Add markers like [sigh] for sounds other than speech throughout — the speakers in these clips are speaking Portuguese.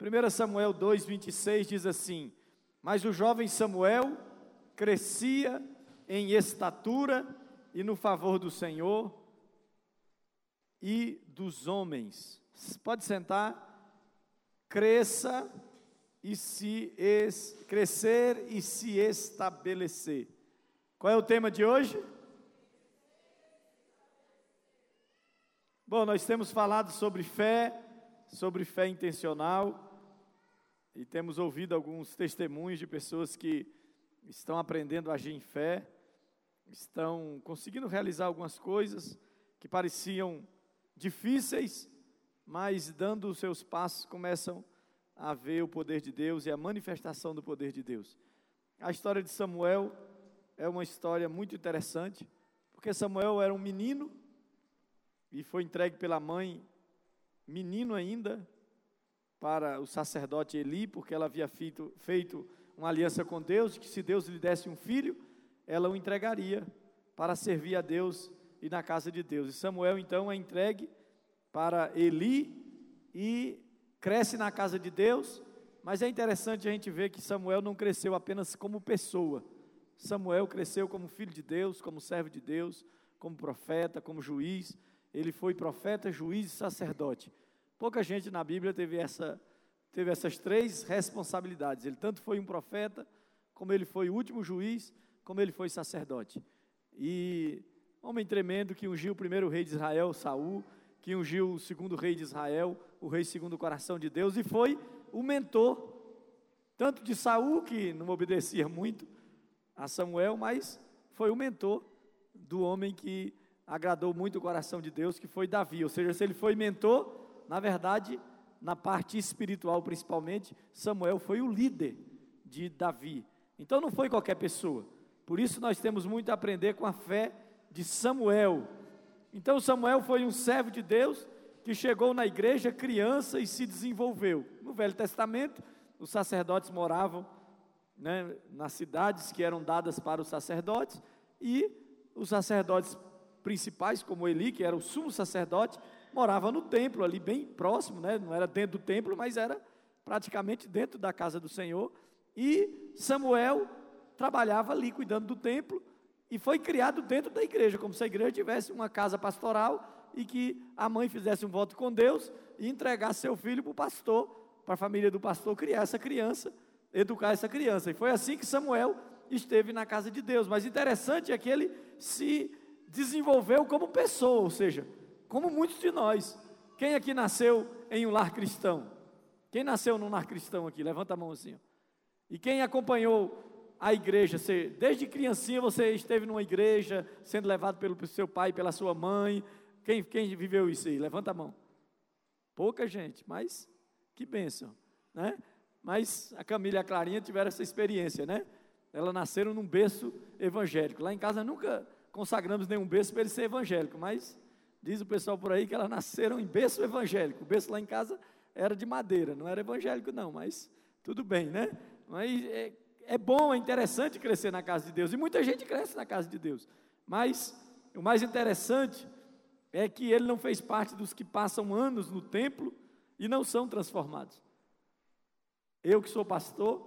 1 Samuel 2, 26 diz assim: Mas o jovem Samuel crescia em estatura e no favor do Senhor e dos homens. Pode sentar. Cresça e se es, crescer e se estabelecer. Qual é o tema de hoje? Bom, nós temos falado sobre fé, sobre fé intencional, e temos ouvido alguns testemunhos de pessoas que estão aprendendo a agir em fé, estão conseguindo realizar algumas coisas que pareciam difíceis, mas dando os seus passos começam a ver o poder de Deus e a manifestação do poder de Deus. A história de Samuel é uma história muito interessante, porque Samuel era um menino e foi entregue pela mãe, menino ainda, para o sacerdote Eli, porque ela havia feito, feito uma aliança com Deus, que se Deus lhe desse um filho, ela o entregaria para servir a Deus e na casa de Deus. E Samuel então é entregue para Eli e cresce na casa de Deus, mas é interessante a gente ver que Samuel não cresceu apenas como pessoa. Samuel cresceu como filho de Deus, como servo de Deus, como profeta, como juiz. Ele foi profeta, juiz e sacerdote. Pouca gente na Bíblia teve, essa, teve essas três responsabilidades. Ele tanto foi um profeta, como ele foi o último juiz, como ele foi sacerdote. E homem tremendo que ungiu o primeiro rei de Israel, Saul, que ungiu o segundo rei de Israel, o rei segundo o coração de Deus, e foi o mentor, tanto de Saul, que não obedecia muito a Samuel, mas foi o mentor do homem que agradou muito o coração de Deus, que foi Davi. Ou seja, se ele foi mentor, na verdade, na parte espiritual principalmente, Samuel foi o líder de Davi. Então não foi qualquer pessoa. Por isso nós temos muito a aprender com a fé de Samuel. Então Samuel foi um servo de Deus que chegou na igreja criança e se desenvolveu. No Velho Testamento, os sacerdotes moravam né, nas cidades que eram dadas para os sacerdotes e os sacerdotes principais, como Eli, que era o sumo sacerdote, morava no templo ali bem próximo, né? não era dentro do templo, mas era praticamente dentro da casa do Senhor. E Samuel trabalhava ali cuidando do templo e foi criado dentro da igreja, como se a igreja tivesse uma casa pastoral e que a mãe fizesse um voto com Deus e entregasse seu filho para o pastor, para a família do pastor criar essa criança, educar essa criança. E foi assim que Samuel esteve na casa de Deus. Mas interessante é que ele se desenvolveu como pessoa, ou seja, como muitos de nós. Quem aqui nasceu em um lar cristão? Quem nasceu num lar cristão aqui? Levanta a mão assim. E quem acompanhou a igreja, você, desde criancinha você esteve numa igreja, sendo levado pelo seu pai, pela sua mãe. Quem, quem viveu isso aí? Levanta a mão. Pouca gente, mas que bênção, né? Mas a Camila e a Clarinha tiveram essa experiência, né? Elas nasceram num berço evangélico. Lá em casa nunca consagramos nenhum berço para ele ser evangélico, mas diz o pessoal por aí que elas nasceram em berço evangélico. O berço lá em casa era de madeira, não era evangélico não, mas tudo bem, né? Mas é, é bom, é interessante crescer na casa de Deus, e muita gente cresce na casa de Deus, mas o mais interessante é que ele não fez parte dos que passam anos no templo e não são transformados. Eu que sou pastor,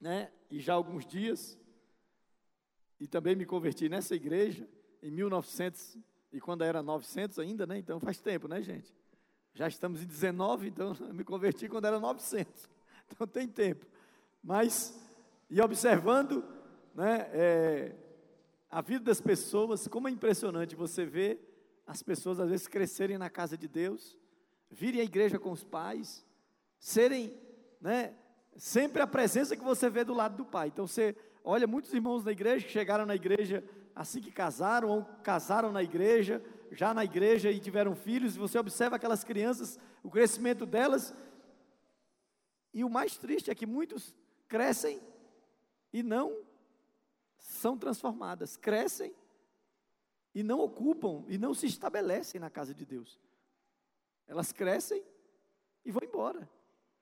né, e já há alguns dias, e também me converti nessa igreja em 1900, e quando era 900 ainda, né, então faz tempo, né, gente? Já estamos em 19, então [laughs] me converti quando era 900, [laughs] então tem tempo. Mas e observando né, é, a vida das pessoas, como é impressionante você ver as pessoas às vezes crescerem na casa de Deus, virem à igreja com os pais, serem né, sempre a presença que você vê do lado do pai. Então você olha muitos irmãos da igreja que chegaram na igreja assim que casaram, ou casaram na igreja, já na igreja e tiveram filhos, e você observa aquelas crianças, o crescimento delas, e o mais triste é que muitos crescem e não são transformadas, crescem e não ocupam e não se estabelecem na casa de Deus. Elas crescem e vão embora.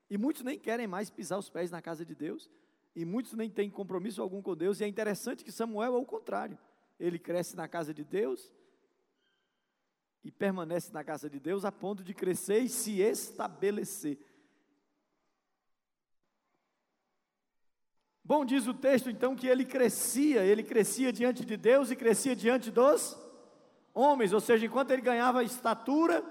E muitos nem querem mais pisar os pés na casa de Deus, e muitos nem têm compromisso algum com Deus, e é interessante que Samuel é o contrário ele cresce na casa de Deus e permanece na casa de Deus a ponto de crescer e se estabelecer. Bom, diz o texto então que ele crescia, ele crescia diante de Deus e crescia diante dos homens, ou seja, enquanto ele ganhava estatura,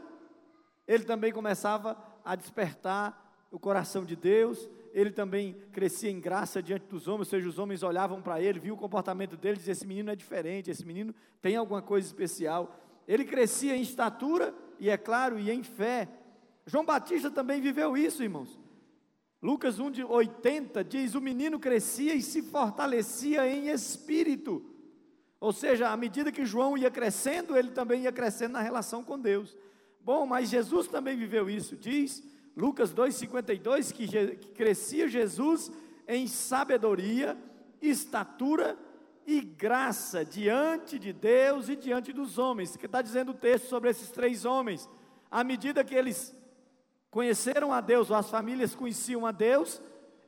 ele também começava a despertar o coração de Deus, ele também crescia em graça diante dos homens, ou seja, os homens olhavam para ele, viam o comportamento dele, diziam: esse menino é diferente, esse menino tem alguma coisa especial. Ele crescia em estatura e, é claro, e em fé. João Batista também viveu isso, irmãos. Lucas 1 de 80 diz: o menino crescia e se fortalecia em espírito. Ou seja, à medida que João ia crescendo, ele também ia crescendo na relação com Deus. Bom, mas Jesus também viveu isso. Diz Lucas 2,52 que, que crescia Jesus em sabedoria, estatura e graça diante de Deus e diante dos homens. Que está dizendo o texto sobre esses três homens. À medida que eles conheceram a Deus, ou as famílias conheciam a Deus,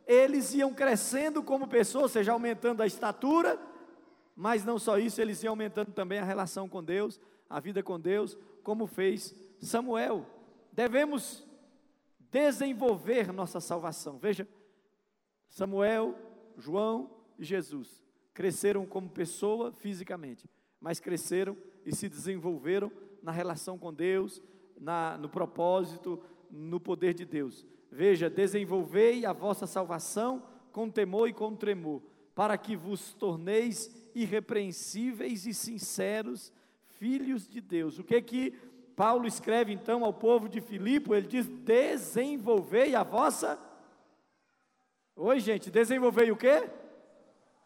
eles iam crescendo como pessoas, ou seja, aumentando a estatura, mas não só isso, eles iam aumentando também a relação com Deus, a vida com Deus, como fez Samuel. Devemos desenvolver nossa salvação. Veja, Samuel, João e Jesus cresceram como pessoa fisicamente, mas cresceram e se desenvolveram na relação com Deus, na, no propósito, no poder de Deus. Veja, desenvolvei a vossa salvação com temor e com tremor, para que vos torneis irrepreensíveis e sinceros filhos de Deus. O que que Paulo escreve então ao povo de Filipe, ele diz: desenvolvei a vossa. Oi, gente, desenvolvei o quê?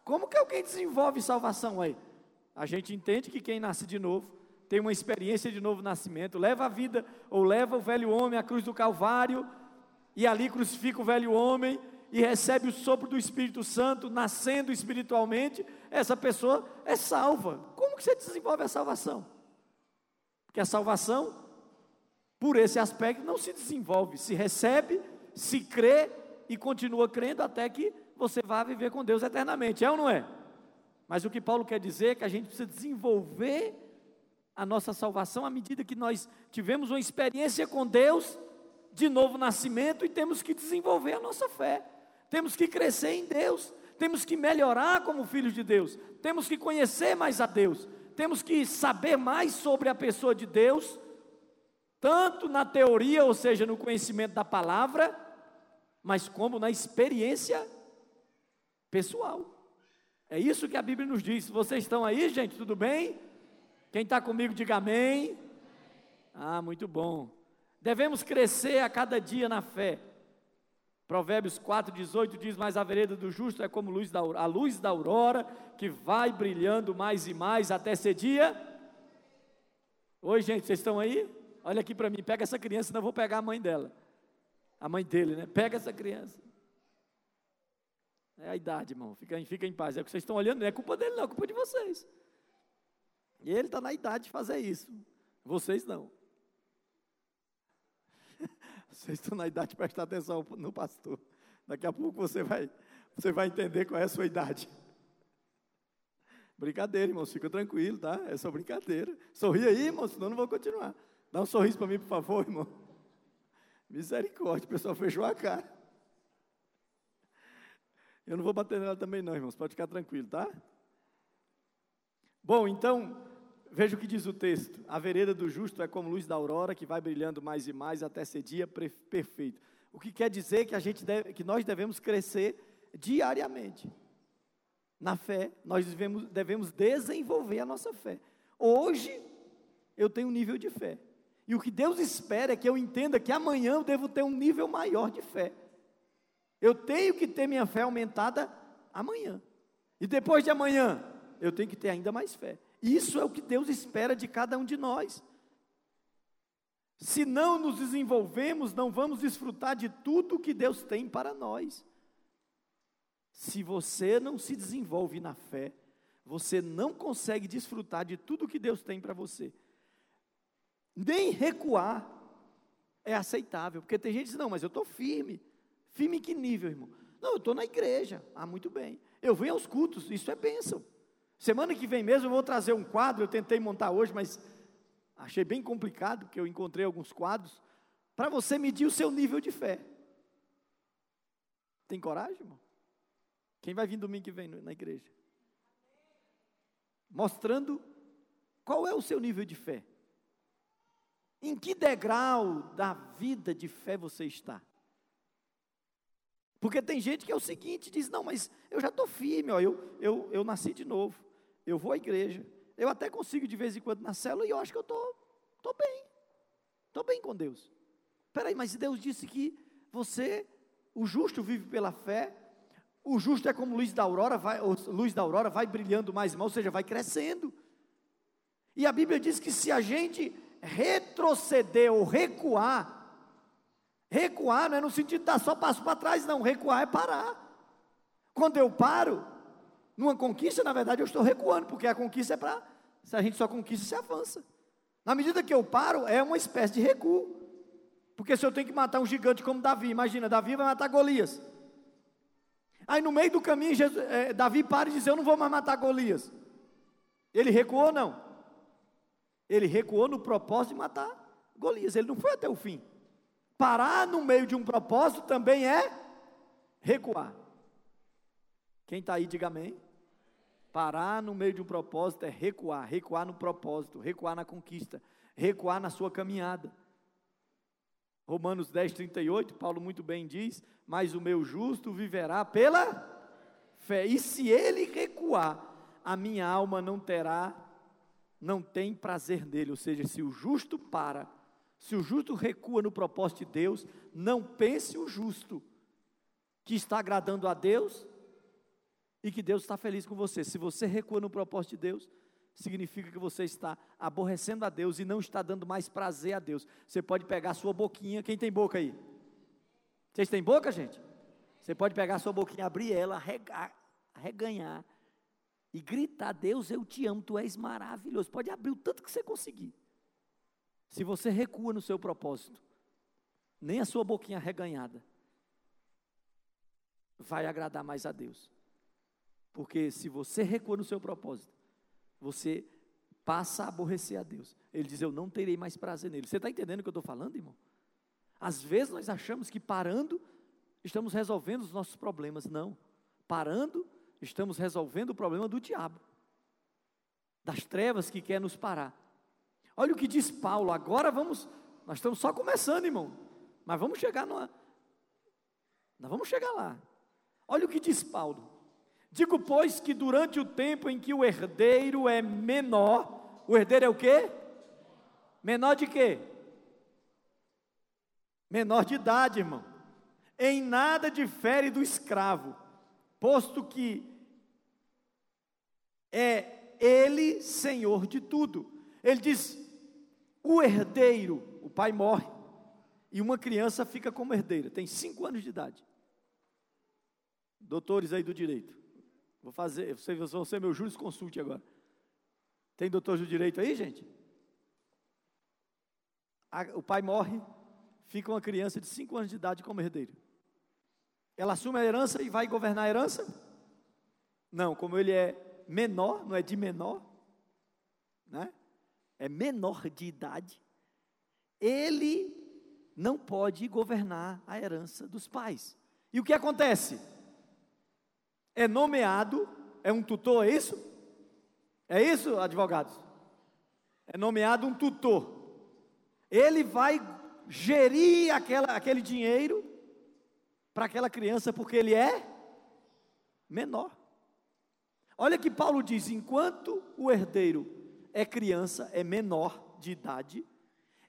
Como que alguém desenvolve salvação aí? A gente entende que quem nasce de novo tem uma experiência de novo nascimento, leva a vida, ou leva o velho homem à cruz do Calvário, e ali crucifica o velho homem, e recebe o sopro do Espírito Santo, nascendo espiritualmente, essa pessoa é salva. Como que você desenvolve a salvação? Porque a salvação, por esse aspecto, não se desenvolve, se recebe, se crê e continua crendo até que você vá viver com Deus eternamente, é ou não é? Mas o que Paulo quer dizer é que a gente precisa desenvolver a nossa salvação à medida que nós tivemos uma experiência com Deus de novo nascimento e temos que desenvolver a nossa fé. Temos que crescer em Deus, temos que melhorar como filhos de Deus, temos que conhecer mais a Deus, temos que saber mais sobre a pessoa de Deus, tanto na teoria, ou seja, no conhecimento da palavra, mas como na experiência pessoal. É isso que a Bíblia nos diz. Vocês estão aí, gente? Tudo bem? Quem está comigo, diga amém. Ah, muito bom. Devemos crescer a cada dia na fé. Provérbios 4,18 diz: Mas a vereda do justo é como luz da, a luz da aurora, que vai brilhando mais e mais até ser dia. Oi, gente, vocês estão aí? Olha aqui para mim, pega essa criança, senão eu vou pegar a mãe dela. A mãe dele, né? Pega essa criança. É a idade, irmão. Fica, fica em paz. É o que vocês estão olhando, não é culpa dele, não, é culpa de vocês. E ele está na idade de fazer isso. Vocês não. Vocês estão na idade de prestar atenção no pastor. Daqui a pouco você vai, você vai entender qual é a sua idade. Brincadeira, irmãos, fica tranquilo, tá? É só brincadeira. Sorri aí, irmão, senão eu não vou continuar. Dá um sorriso para mim, por favor, irmão. Misericórdia, o pessoal fechou a cara. Eu não vou bater nela também, não, irmãos, pode ficar tranquilo, tá? Bom, então, Veja o que diz o texto: a vereda do justo é como luz da aurora que vai brilhando mais e mais até ser dia perfeito. O que quer dizer que a gente deve, que nós devemos crescer diariamente na fé. Nós devemos, devemos desenvolver a nossa fé. Hoje eu tenho um nível de fé. E o que Deus espera é que eu entenda que amanhã eu devo ter um nível maior de fé. Eu tenho que ter minha fé aumentada amanhã. E depois de amanhã, eu tenho que ter ainda mais fé. Isso é o que Deus espera de cada um de nós. Se não nos desenvolvemos, não vamos desfrutar de tudo que Deus tem para nós. Se você não se desenvolve na fé, você não consegue desfrutar de tudo que Deus tem para você. Nem recuar é aceitável, porque tem gente que diz: não, mas eu estou firme. Firme em que nível, irmão? Não, eu estou na igreja. Ah, muito bem. Eu venho aos cultos, isso é bênção. Semana que vem mesmo eu vou trazer um quadro, eu tentei montar hoje, mas achei bem complicado, que eu encontrei alguns quadros, para você medir o seu nível de fé. Tem coragem, irmão? Quem vai vir domingo que vem na igreja? Mostrando qual é o seu nível de fé. Em que degrau da vida de fé você está? Porque tem gente que é o seguinte, diz, não, mas eu já estou firme, ó, eu, eu, eu nasci de novo, eu vou à igreja, eu até consigo de vez em quando na célula e eu acho que eu estou tô, tô bem, estou bem com Deus. Peraí, mas Deus disse que você, o justo vive pela fé, o justo é como luz da aurora, vai, luz da aurora vai brilhando mais, ou seja, vai crescendo. E a Bíblia diz que se a gente retroceder ou recuar, recuar não é no sentido de dar só passo para trás, não, recuar é parar. Quando eu paro, numa conquista, na verdade, eu estou recuando, porque a conquista é para, se a gente só conquista, se avança. Na medida que eu paro, é uma espécie de recuo. Porque se eu tenho que matar um gigante como Davi, imagina, Davi vai matar Golias. Aí no meio do caminho, Jesus, é, Davi para e diz: Eu não vou mais matar Golias. Ele recuou, não. Ele recuou no propósito de matar Golias. Ele não foi até o fim. Parar no meio de um propósito também é recuar. Quem está aí, diga amém. Parar no meio de um propósito é recuar, recuar no propósito, recuar na conquista, recuar na sua caminhada. Romanos 10, 38, Paulo muito bem diz: Mas o meu justo viverá pela fé, e se ele recuar, a minha alma não terá não tem prazer nele. Ou seja, se o justo para, se o justo recua no propósito de Deus, não pense o justo que está agradando a Deus e que Deus está feliz com você. Se você recua no propósito de Deus, significa que você está aborrecendo a Deus e não está dando mais prazer a Deus. Você pode pegar sua boquinha, quem tem boca aí? Vocês têm boca, gente? Você pode pegar sua boquinha, abrir ela, reganhar e gritar: Deus, eu te amo, tu és maravilhoso. Pode abrir o tanto que você conseguir. Se você recua no seu propósito, nem a sua boquinha reganhada vai agradar mais a Deus. Porque se você recua no seu propósito, você passa a aborrecer a Deus. Ele diz: Eu não terei mais prazer nele. Você está entendendo o que eu estou falando, irmão? Às vezes nós achamos que parando, estamos resolvendo os nossos problemas. Não. Parando, estamos resolvendo o problema do diabo, das trevas que quer nos parar. Olha o que diz Paulo, agora vamos, nós estamos só começando, irmão, mas vamos chegar numa, nós vamos chegar lá. Olha o que diz Paulo. Digo, pois, que durante o tempo em que o herdeiro é menor, o herdeiro é o quê? Menor de quê? Menor de idade, irmão. Em nada difere do escravo posto que é Ele Senhor de tudo. Ele diz: o herdeiro, o pai morre, e uma criança fica como herdeira, tem cinco anos de idade. Doutores aí do direito, vou fazer, vocês vão ser meu jurisconsulte agora. Tem doutores do direito aí, gente? o pai morre, fica uma criança de cinco anos de idade como herdeiro. Ela assume a herança e vai governar a herança? Não, como ele é menor, não é de menor, né? É menor de idade. Ele não pode governar a herança dos pais. E o que acontece? É nomeado, é um tutor, é isso? É isso, advogados? É nomeado um tutor. Ele vai gerir aquela, aquele dinheiro para aquela criança porque ele é menor. Olha que Paulo diz: enquanto o herdeiro é criança, é menor de idade,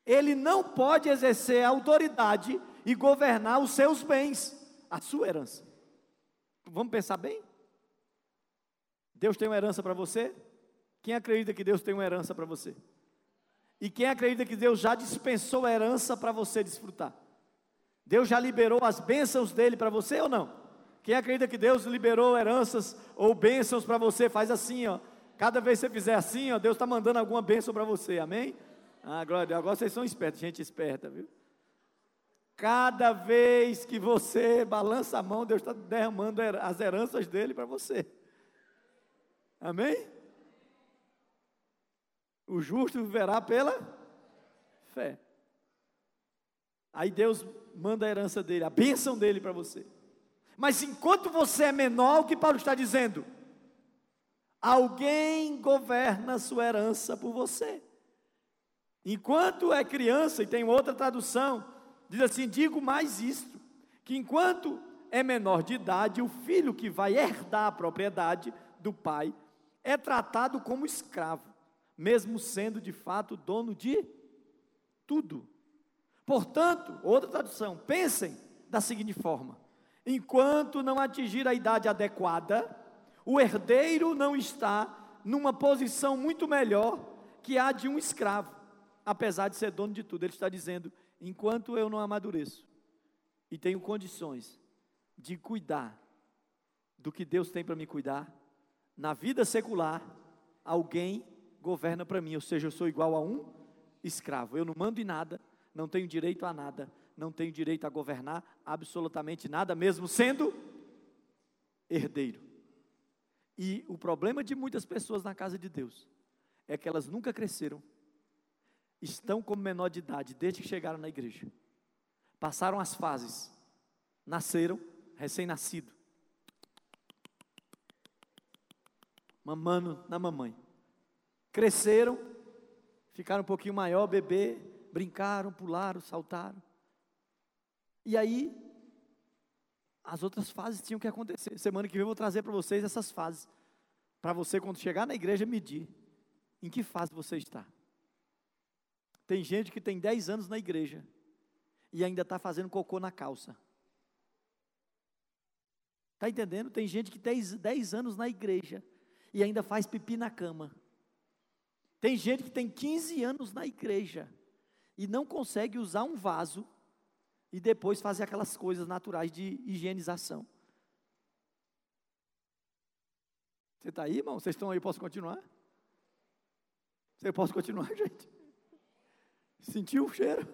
ele não pode exercer autoridade e governar os seus bens, a sua herança. Vamos pensar bem? Deus tem uma herança para você? Quem acredita que Deus tem uma herança para você? E quem acredita que Deus já dispensou a herança para você desfrutar? Deus já liberou as bênçãos dele para você ou não? Quem acredita que Deus liberou heranças ou bênçãos para você, faz assim, ó. Cada vez que você fizer assim, ó, Deus está mandando alguma bênção para você, amém? Ah, glória a Deus. Agora vocês são espertos, gente esperta, viu? Cada vez que você balança a mão, Deus está derramando as heranças dele para você. Amém? O justo viverá pela fé. Aí Deus manda a herança dele, a bênção dele para você. Mas enquanto você é menor, o que Paulo está dizendo? Alguém governa a sua herança por você. Enquanto é criança, e tem outra tradução, diz assim: digo mais isto, que enquanto é menor de idade, o filho que vai herdar a propriedade do pai é tratado como escravo, mesmo sendo de fato dono de tudo. Portanto, outra tradução, pensem da seguinte forma: enquanto não atingir a idade adequada, o herdeiro não está numa posição muito melhor que a de um escravo, apesar de ser dono de tudo. Ele está dizendo: enquanto eu não amadureço e tenho condições de cuidar do que Deus tem para me cuidar, na vida secular, alguém governa para mim, ou seja, eu sou igual a um escravo. Eu não mando em nada, não tenho direito a nada, não tenho direito a governar absolutamente nada, mesmo sendo herdeiro. E o problema de muitas pessoas na casa de Deus é que elas nunca cresceram, estão como menor de idade desde que chegaram na igreja, passaram as fases, nasceram recém-nascido, mamando na mamãe, cresceram, ficaram um pouquinho maior, bebê, brincaram, pularam, saltaram. E aí, as outras fases tinham que acontecer. Semana que vem eu vou trazer para vocês essas fases. Para você, quando chegar na igreja, medir em que fase você está. Tem gente que tem 10 anos na igreja e ainda está fazendo cocô na calça. Está entendendo? Tem gente que tem 10 anos na igreja e ainda faz pipi na cama. Tem gente que tem 15 anos na igreja e não consegue usar um vaso e depois fazer aquelas coisas naturais de higienização. Você está aí, irmão? Vocês estão aí? Posso continuar? Você pode continuar, [laughs] gente? Sentiu o cheiro?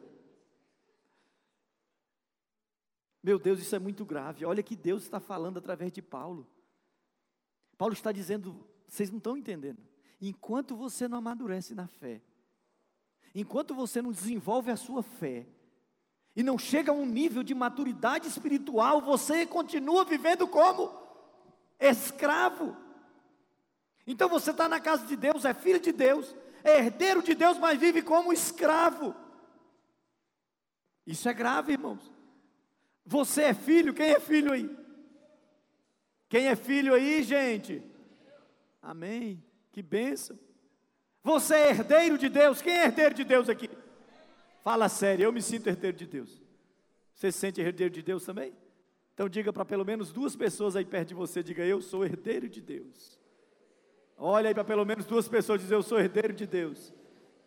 Meu Deus, isso é muito grave. Olha que Deus está falando através de Paulo. Paulo está dizendo, vocês não estão entendendo. Enquanto você não amadurece na fé, enquanto você não desenvolve a sua fé, e não chega a um nível de maturidade espiritual, você continua vivendo como escravo. Então você está na casa de Deus, é filho de Deus, é herdeiro de Deus, mas vive como escravo. Isso é grave, irmãos. Você é filho, quem é filho aí? Quem é filho aí, gente? Amém. Que bênção. Você é herdeiro de Deus. Quem é herdeiro de Deus aqui? Fala sério, eu me sinto herdeiro de Deus. Você se sente herdeiro de Deus também? Então diga para pelo menos duas pessoas aí perto de você, diga eu sou herdeiro de Deus. Olha aí para pelo menos duas pessoas dizer eu sou herdeiro de Deus.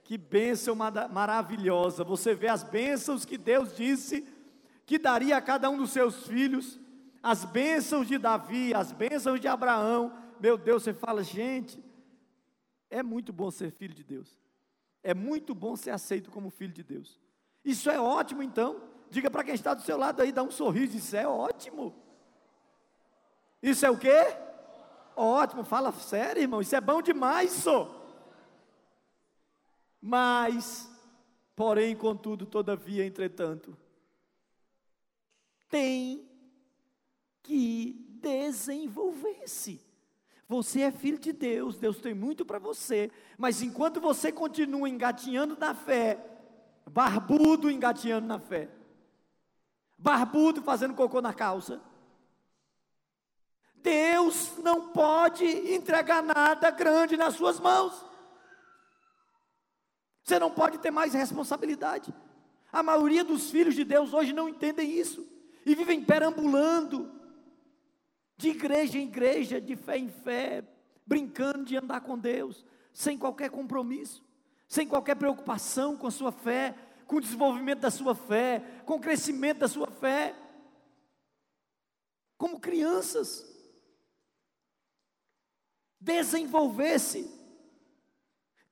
Que bênção maravilhosa. Você vê as bênçãos que Deus disse que daria a cada um dos seus filhos, as bênçãos de Davi, as bênçãos de Abraão. Meu Deus, você fala, gente, é muito bom ser filho de Deus. É muito bom ser aceito como filho de Deus. Isso é ótimo, então. Diga para quem está do seu lado aí, dá um sorriso. Isso é ótimo. Isso é o quê? Ótimo. Fala sério, irmão. Isso é bom demais, só. Mas, porém, contudo, todavia, entretanto, tem que desenvolver-se. Você é filho de Deus, Deus tem muito para você, mas enquanto você continua engatinhando na fé, barbudo engatinhando na fé, barbudo fazendo cocô na calça, Deus não pode entregar nada grande nas suas mãos. Você não pode ter mais responsabilidade. A maioria dos filhos de Deus hoje não entendem isso e vivem perambulando de igreja em igreja, de fé em fé, brincando de andar com Deus, sem qualquer compromisso, sem qualquer preocupação com a sua fé, com o desenvolvimento da sua fé, com o crescimento da sua fé, como crianças. Desenvolver-se,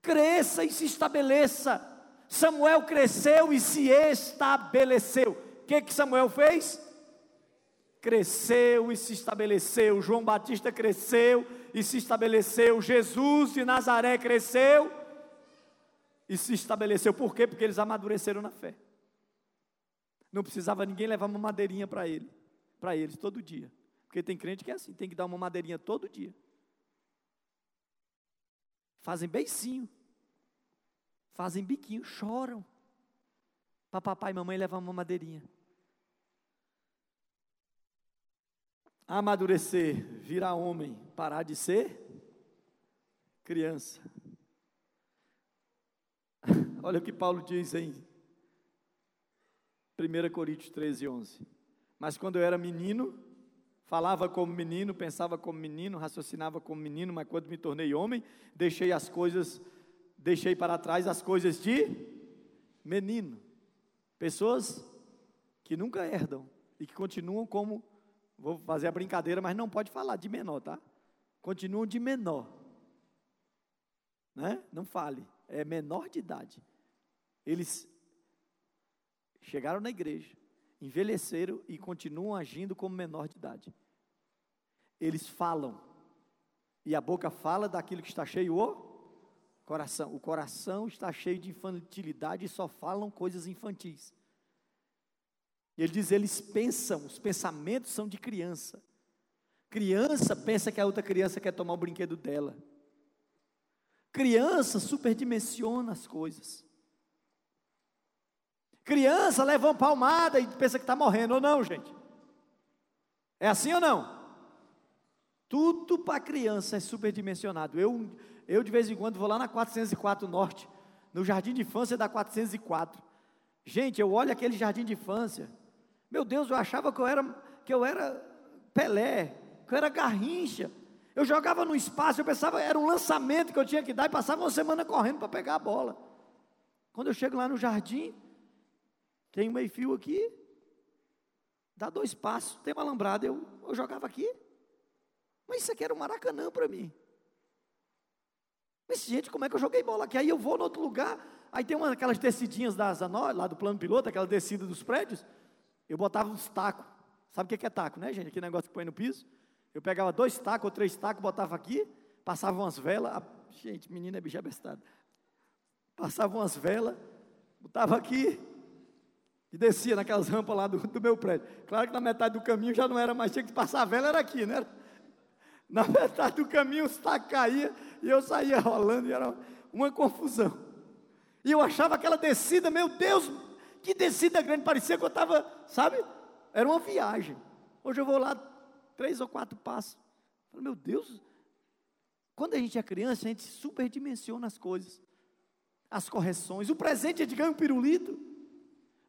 cresça e se estabeleça. Samuel cresceu e se estabeleceu. O que, que Samuel fez? cresceu e se estabeleceu. João Batista cresceu e se estabeleceu. Jesus de Nazaré cresceu e se estabeleceu. Por quê? Porque eles amadureceram na fé. Não precisava ninguém levar uma madeirinha para ele, para eles todo dia. Porque tem crente que é assim, tem que dar uma madeirinha todo dia. Fazem beicinho. Fazem biquinho, choram. Para papai e mamãe levar uma madeirinha. Amadurecer, virar homem, parar de ser criança. [laughs] Olha o que Paulo diz em 1 Coríntios 13, 11. Mas quando eu era menino, falava como menino, pensava como menino, raciocinava como menino, mas quando me tornei homem, deixei as coisas, deixei para trás as coisas de menino. Pessoas que nunca herdam e que continuam como, vou fazer a brincadeira, mas não pode falar de menor, tá? Continuam de menor. Né? Não fale, é menor de idade. Eles chegaram na igreja, envelheceram e continuam agindo como menor de idade. Eles falam, e a boca fala daquilo que está cheio o coração. O coração está cheio de infantilidade e só falam coisas infantis. Ele diz: eles pensam, os pensamentos são de criança. Criança pensa que a outra criança quer tomar o brinquedo dela. Criança superdimensiona as coisas. Criança leva uma palmada e pensa que está morrendo, ou não, gente? É assim ou não? Tudo para criança é superdimensionado. Eu, eu, de vez em quando, vou lá na 404 Norte, no jardim de infância da 404. Gente, eu olho aquele jardim de infância. Meu Deus, eu achava que eu era, que eu era Pelé, que eu era Garrincha. Eu jogava no espaço, eu pensava era um lançamento que eu tinha que dar e passava uma semana correndo para pegar a bola. Quando eu chego lá no jardim, tem um meio fio aqui, dá dois passos, tem uma alambrada, eu, eu jogava aqui. Mas isso aqui era um maracanã para mim. Mas, gente, como é que eu joguei bola aqui? Aí eu vou no outro lugar, aí tem uma, aquelas descidinhas da Zanó, lá do plano piloto, aquela descida dos prédios, eu botava uns tacos. Sabe o que é taco, né, gente? Aquele negócio que põe no piso. Eu pegava dois tacos ou três tacos, botava aqui, passava umas velas. Gente, menina é bicha bestada. Passava umas velas, botava aqui, e descia naquelas rampas lá do, do, meu prédio. Claro que na metade do caminho já não era mais, tinha que passar a vela, era aqui, né? Na [laughs] metade do caminho os tacos caíam e eu saía rolando e era uma confusão. E eu achava aquela descida, meu Deus, que descida grande, parecia que eu estava, sabe? Era uma viagem. Hoje eu vou lá três ou quatro passos. Falei, meu Deus, quando a gente é criança, a gente superdimensiona as coisas, as correções. O presente é de ganhar um pirulito.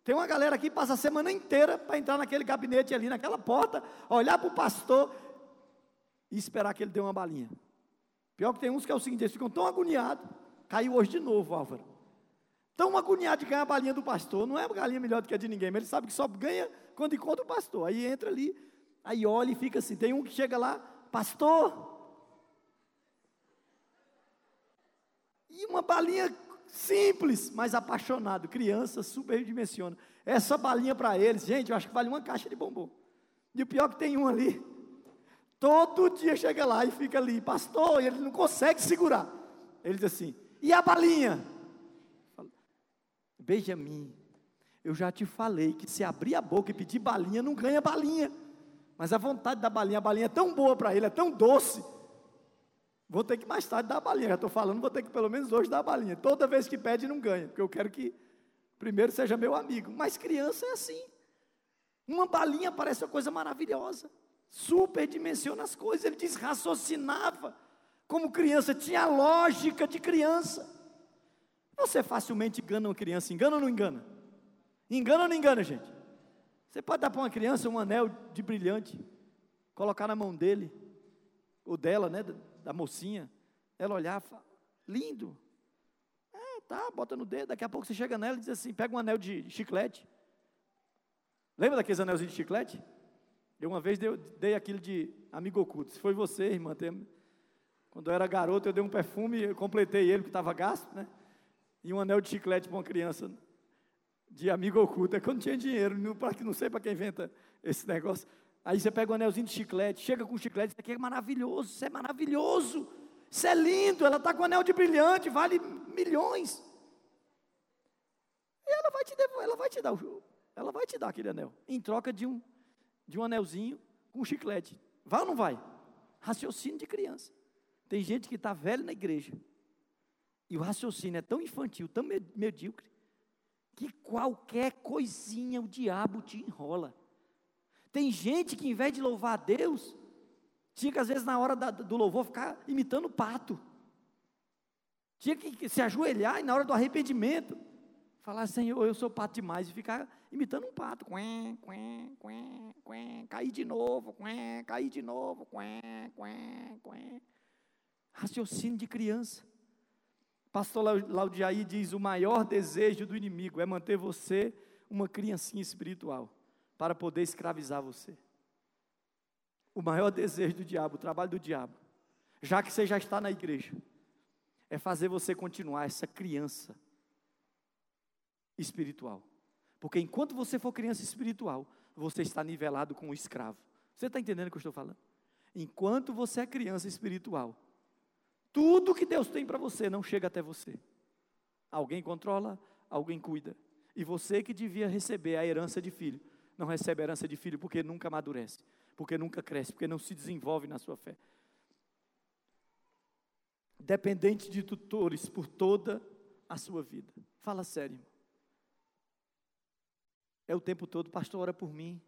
Tem uma galera aqui que passa a semana inteira para entrar naquele gabinete ali, naquela porta, olhar para o pastor e esperar que ele dê uma balinha. Pior que tem uns que é o seguinte, eles ficam tão agoniados. Caiu hoje de novo, Álvaro. Tão agoniado de ganhar a balinha do pastor. Não é uma galinha melhor do que a de ninguém, mas ele sabe que só ganha quando encontra o pastor. Aí entra ali, aí olha e fica assim. Tem um que chega lá, pastor. E uma balinha simples, mas apaixonado. Criança superdimensiona. Essa balinha para eles, gente, eu acho que vale uma caixa de bombom. E o pior é que tem um ali. Todo dia chega lá e fica ali, pastor, e ele não consegue segurar. Ele diz assim: e a balinha? Benjamin, eu já te falei que se abrir a boca e pedir balinha, não ganha balinha. Mas a vontade da balinha, a balinha é tão boa para ele, é tão doce, Vou ter que mais tarde dar a balinha. Já estou falando, vou ter que pelo menos hoje dar a balinha. Toda vez que pede, não ganha, porque eu quero que primeiro seja meu amigo. Mas criança é assim. Uma balinha parece uma coisa maravilhosa. Superdimensiona as coisas. Ele diz, raciocinava como criança, tinha lógica de criança. Você facilmente engana uma criança, engana ou não engana? Engana ou não engana, gente? Você pode dar para uma criança um anel de brilhante, colocar na mão dele, ou dela, né? Da mocinha, ela olhava, lindo. É, tá, bota no dedo, daqui a pouco você chega nela e diz assim, pega um anel de chiclete. Lembra daqueles anelzinhos de chiclete? Eu uma vez dei, dei aquilo de amigo oculto. Se foi você, irmã, tem, quando eu era garoto, eu dei um perfume, eu completei ele, que estava gasto, né? E um anel de chiclete para uma criança de amigo oculto. É quando tinha dinheiro, não, não sei para quem inventa esse negócio. Aí você pega um anelzinho de chiclete, chega com chiclete, isso aqui é maravilhoso, isso é maravilhoso, isso é lindo, ela está com um anel de brilhante, vale milhões. E ela vai te devolver, ela vai te dar o ela vai te dar aquele anel, em troca de um, de um anelzinho com um chiclete. Vai ou não vai? Raciocínio de criança. Tem gente que está velho na igreja. E o raciocínio é tão infantil, tão medíocre, que qualquer coisinha o diabo te enrola. Tem gente que, em vez de louvar a Deus, tinha que, às vezes, na hora da, do louvor, ficar imitando o pato. Tinha que se ajoelhar e, na hora do arrependimento, falar: Senhor, eu sou pato demais, e ficar imitando um pato. Quém, quém, quém, quém, cair de novo, quém, cair de novo, quém, quém, quém. Raciocínio de criança. Pastor Laudiaí diz: o maior desejo do inimigo é manter você uma criancinha espiritual, para poder escravizar você. O maior desejo do diabo, o trabalho do diabo, já que você já está na igreja, é fazer você continuar essa criança espiritual. Porque enquanto você for criança espiritual, você está nivelado com o escravo. Você está entendendo o que eu estou falando? Enquanto você é criança espiritual, tudo que Deus tem para você não chega até você. Alguém controla, alguém cuida. E você que devia receber a herança de filho, não recebe herança de filho porque nunca amadurece, porque nunca cresce, porque não se desenvolve na sua fé. Dependente de tutores por toda a sua vida. Fala sério. É o tempo todo, pastor, ora por mim.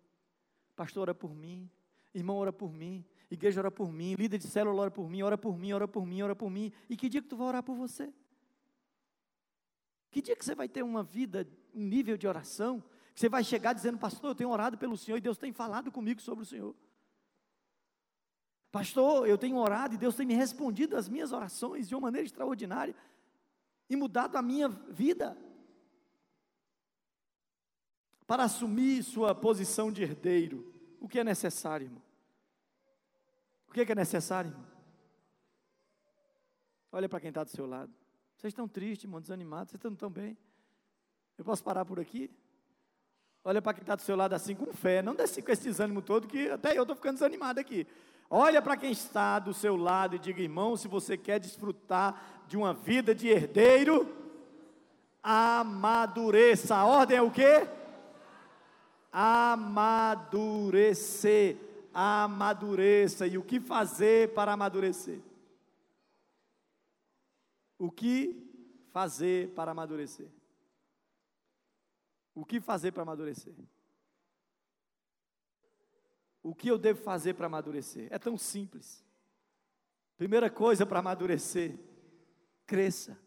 Pastor, ora por mim. Irmão, ora por mim. Igreja, ora por mim. Líder de célula, ora por mim. Ora por mim, ora por mim, ora por mim. E que dia que tu vai orar por você? Que dia que você vai ter uma vida, um nível de oração, você vai chegar dizendo, pastor, eu tenho orado pelo Senhor e Deus tem falado comigo sobre o Senhor. Pastor, eu tenho orado e Deus tem me respondido as minhas orações de uma maneira extraordinária e mudado a minha vida para assumir sua posição de herdeiro, o que é necessário, irmão? O que é, que é necessário, irmão? Olha para quem está do seu lado. Vocês estão tristes, irmão, desanimados, vocês estão tão bem. Eu posso parar por aqui? Olha para quem está do seu lado assim com fé, não desce com esse desânimo todo, que até eu estou ficando desanimado aqui. Olha para quem está do seu lado e diga, irmão, se você quer desfrutar de uma vida de herdeiro, amadureça. A ordem é o quê? amadurecer. Amadureça. E o que fazer para amadurecer? O que fazer para amadurecer? O que fazer para amadurecer? O que eu devo fazer para amadurecer? É tão simples. Primeira coisa para amadurecer, cresça.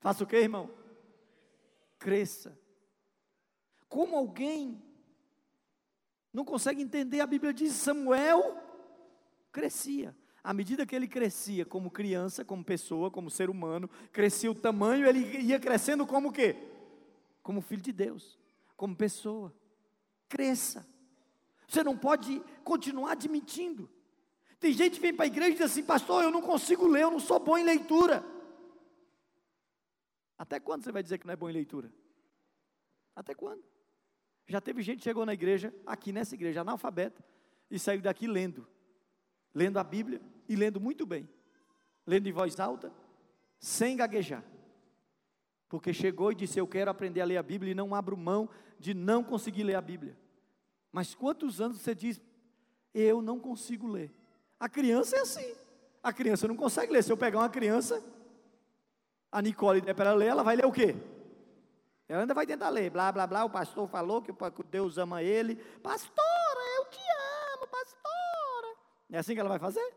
Faça o que, irmão? Cresça. Como alguém não consegue entender, a Bíblia diz: Samuel crescia. À medida que ele crescia como criança, como pessoa, como ser humano, crescia o tamanho, ele ia crescendo como o quê? Como filho de Deus, como pessoa. Cresça. Você não pode continuar admitindo. Tem gente que vem para a igreja e diz assim, pastor, eu não consigo ler, eu não sou bom em leitura. Até quando você vai dizer que não é bom em leitura? Até quando? Já teve gente que chegou na igreja, aqui nessa igreja, analfabeta, e saiu daqui lendo. Lendo a Bíblia e lendo muito bem. Lendo em voz alta, sem gaguejar. Porque chegou e disse: Eu quero aprender a ler a Bíblia e não abro mão de não conseguir ler a Bíblia. Mas quantos anos você diz: Eu não consigo ler? A criança é assim. A criança não consegue ler. Se eu pegar uma criança, a Nicole der para ela ler, ela vai ler o quê? Ela ainda vai tentar ler, blá, blá, blá, o pastor falou que Deus ama ele. Pastora, eu te amo, pastora. É assim que ela vai fazer?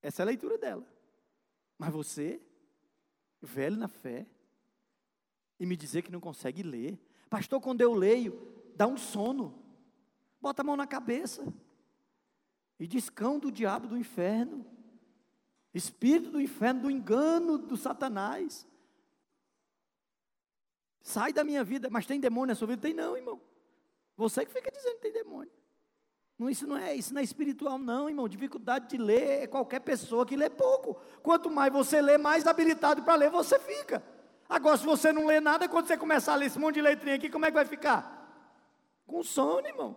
Essa é a leitura dela. Mas você, velho na fé, e me dizer que não consegue ler. Pastor, quando eu leio, dá um sono. Bota a mão na cabeça. E diz cão do diabo do inferno. Espírito do inferno, do engano do Satanás. Sai da minha vida, mas tem demônio na sua vida? Tem não, irmão. Você que fica dizendo que tem demônio. Não, isso não é, isso não é espiritual, não, irmão. Dificuldade de ler é qualquer pessoa que lê pouco. Quanto mais você lê, mais habilitado para ler você fica. Agora, se você não lê nada, quando você começar a ler esse monte de letrinha aqui, como é que vai ficar? Com sono, irmão.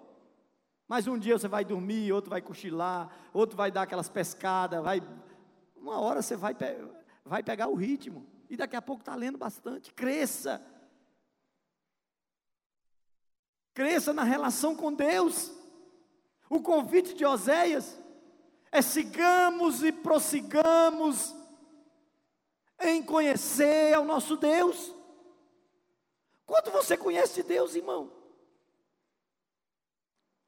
Mas um dia você vai dormir, outro vai cochilar, outro vai dar aquelas pescadas, vai. Uma hora você vai, vai pegar o ritmo. E daqui a pouco está lendo bastante. Cresça Cresça na relação com Deus. O convite de Oséias é sigamos e prossigamos em conhecer ao nosso Deus. Quanto você conhece de Deus, irmão?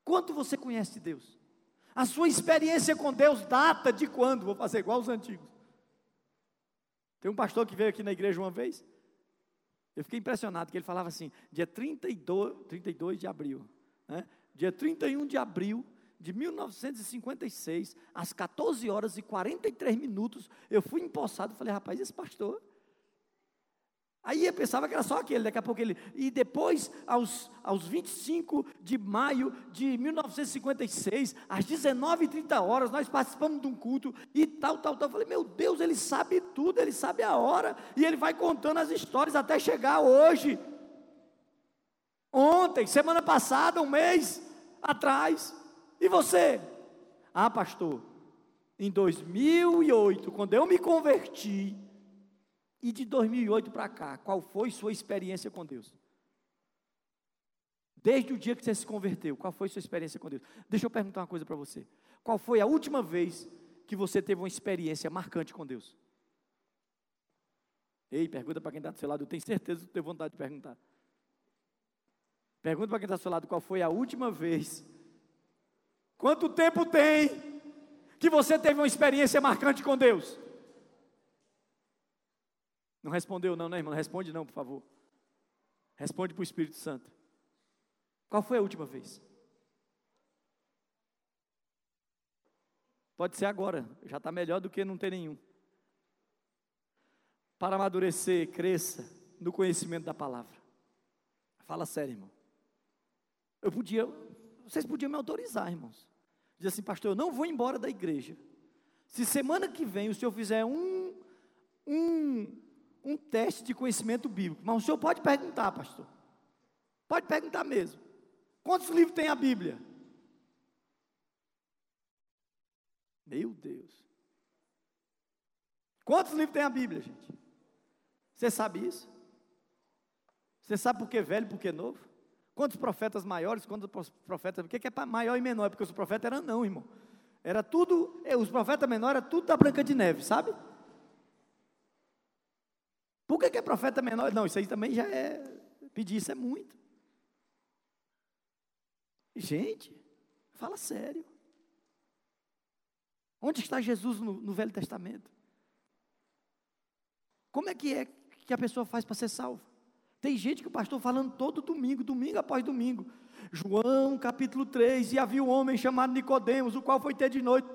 Quanto você conhece de Deus? A sua experiência com Deus data de quando? Vou fazer igual os antigos. Tem um pastor que veio aqui na igreja uma vez. Eu fiquei impressionado que ele falava assim: dia 32, 32 de abril, né? dia 31 de abril de 1956, às 14 horas e 43 minutos, eu fui empossado falei: rapaz, esse pastor Aí eu pensava que era só aquele, daqui a pouco ele. E depois, aos, aos 25 de maio de 1956, às 19h30 horas, nós participamos de um culto e tal, tal, tal. Eu falei, meu Deus, ele sabe tudo, ele sabe a hora, e ele vai contando as histórias até chegar hoje. Ontem, semana passada, um mês atrás. E você? Ah, pastor, em 2008, quando eu me converti, e de 2008 para cá, qual foi sua experiência com Deus? Desde o dia que você se converteu, qual foi sua experiência com Deus? Deixa eu perguntar uma coisa para você. Qual foi a última vez que você teve uma experiência marcante com Deus? Ei, pergunta para quem está do seu lado, eu tenho certeza que tem vontade de perguntar. Pergunta para quem está do seu lado qual foi a última vez. Quanto tempo tem que você teve uma experiência marcante com Deus? Não respondeu, não, né, irmão? Responde, não, por favor. Responde para o Espírito Santo. Qual foi a última vez? Pode ser agora, já está melhor do que não ter nenhum. Para amadurecer, cresça no conhecimento da palavra. Fala sério, irmão. Eu podia, vocês podiam me autorizar, irmãos. Diz assim, pastor, eu não vou embora da igreja. Se semana que vem o senhor fizer um, um um teste de conhecimento bíblico. Mas o senhor pode perguntar, pastor. Pode perguntar mesmo. Quantos livros tem a Bíblia? Meu Deus. Quantos livros tem a Bíblia, gente? Você sabe isso? Você sabe por que velho, por que novo? Quantos profetas maiores, quantos profetas. O que é maior e menor? Porque os profetas eram não, irmão. Era tudo. Eh, os profetas menores era tudo da Branca de Neve, sabe? Por que, que é profeta menor? Não, isso aí também já é. Pedir isso é muito. Gente, fala sério. Onde está Jesus no, no Velho Testamento? Como é que é que a pessoa faz para ser salva? Tem gente que o pastor falando todo domingo, domingo após domingo. João capítulo 3, e havia um homem chamado Nicodemos, o qual foi ter de noite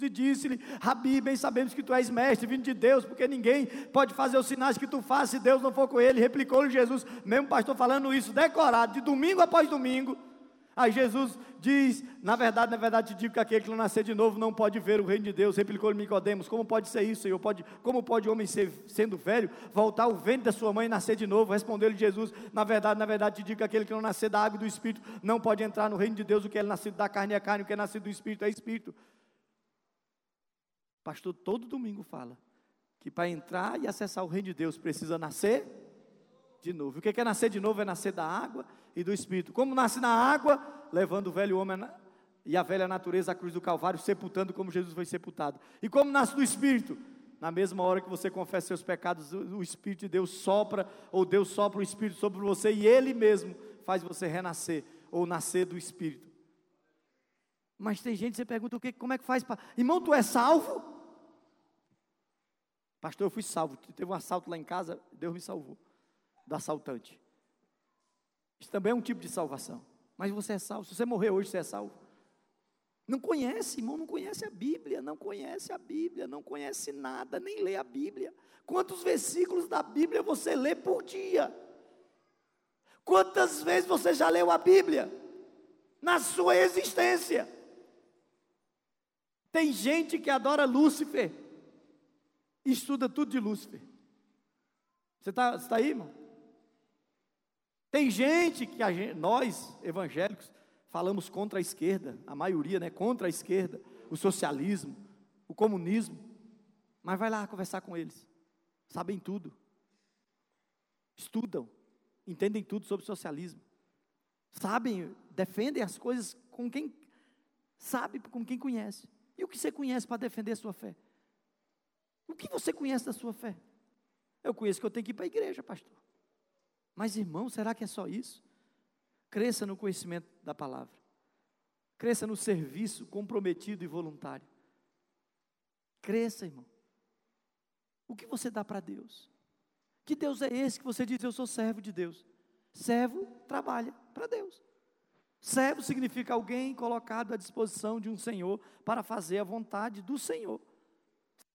e disse-lhe: Rabi, bem sabemos que tu és mestre, vindo de Deus, porque ninguém pode fazer os sinais que tu fazes se Deus não for com ele. Replicou-lhe Jesus, mesmo pastor falando isso, decorado, de domingo após domingo. Aí Jesus diz: Na verdade, na verdade, te digo que aquele que não nascer de novo não pode ver o reino de Deus. Replicou-lhe Nicodemos: Como pode ser isso, Senhor? Pode, como pode o homem ser, sendo velho, voltar ao ventre da sua mãe e nascer de novo? Respondeu-lhe Jesus: Na verdade, na verdade, te digo que aquele que não nascer da água e do Espírito não pode entrar no reino de Deus. O que é nascido da carne é carne, o que é nascido do Espírito é Espírito. Pastor todo domingo fala que para entrar e acessar o reino de Deus precisa nascer de novo. O que é nascer de novo? É nascer da água e do Espírito. Como nasce na água, levando o velho homem e a velha natureza à cruz do Calvário, sepultando como Jesus foi sepultado. E como nasce do Espírito? Na mesma hora que você confessa seus pecados, o Espírito de Deus sopra, ou Deus sopra o Espírito sobre você, e Ele mesmo faz você renascer, ou nascer do Espírito. Mas tem gente que você pergunta o que, como é que faz para. Irmão, tu é salvo? Pastor, eu fui salvo. Teve um assalto lá em casa, Deus me salvou do assaltante. Isso também é um tipo de salvação. Mas você é salvo. Se você morrer hoje, você é salvo. Não conhece, irmão, não conhece a Bíblia, não conhece a Bíblia, não conhece nada, nem lê a Bíblia. Quantos versículos da Bíblia você lê por dia? Quantas vezes você já leu a Bíblia? Na sua existência. Tem gente que adora Lúcifer, estuda tudo de Lúcifer. Você está tá aí, irmão? Tem gente que gente, nós, evangélicos, falamos contra a esquerda, a maioria, né? Contra a esquerda, o socialismo, o comunismo. Mas vai lá conversar com eles. Sabem tudo. Estudam, entendem tudo sobre socialismo. sabem, defendem as coisas com quem sabe, com quem conhece. E o que você conhece para defender a sua fé? O que você conhece da sua fé? Eu conheço que eu tenho que ir para a igreja, pastor. Mas, irmão, será que é só isso? Cresça no conhecimento da palavra. Cresça no serviço comprometido e voluntário. Cresça, irmão. O que você dá para Deus? Que Deus é esse que você diz, eu sou servo de Deus? Servo trabalha para Deus. Servo significa alguém colocado à disposição de um Senhor para fazer a vontade do Senhor.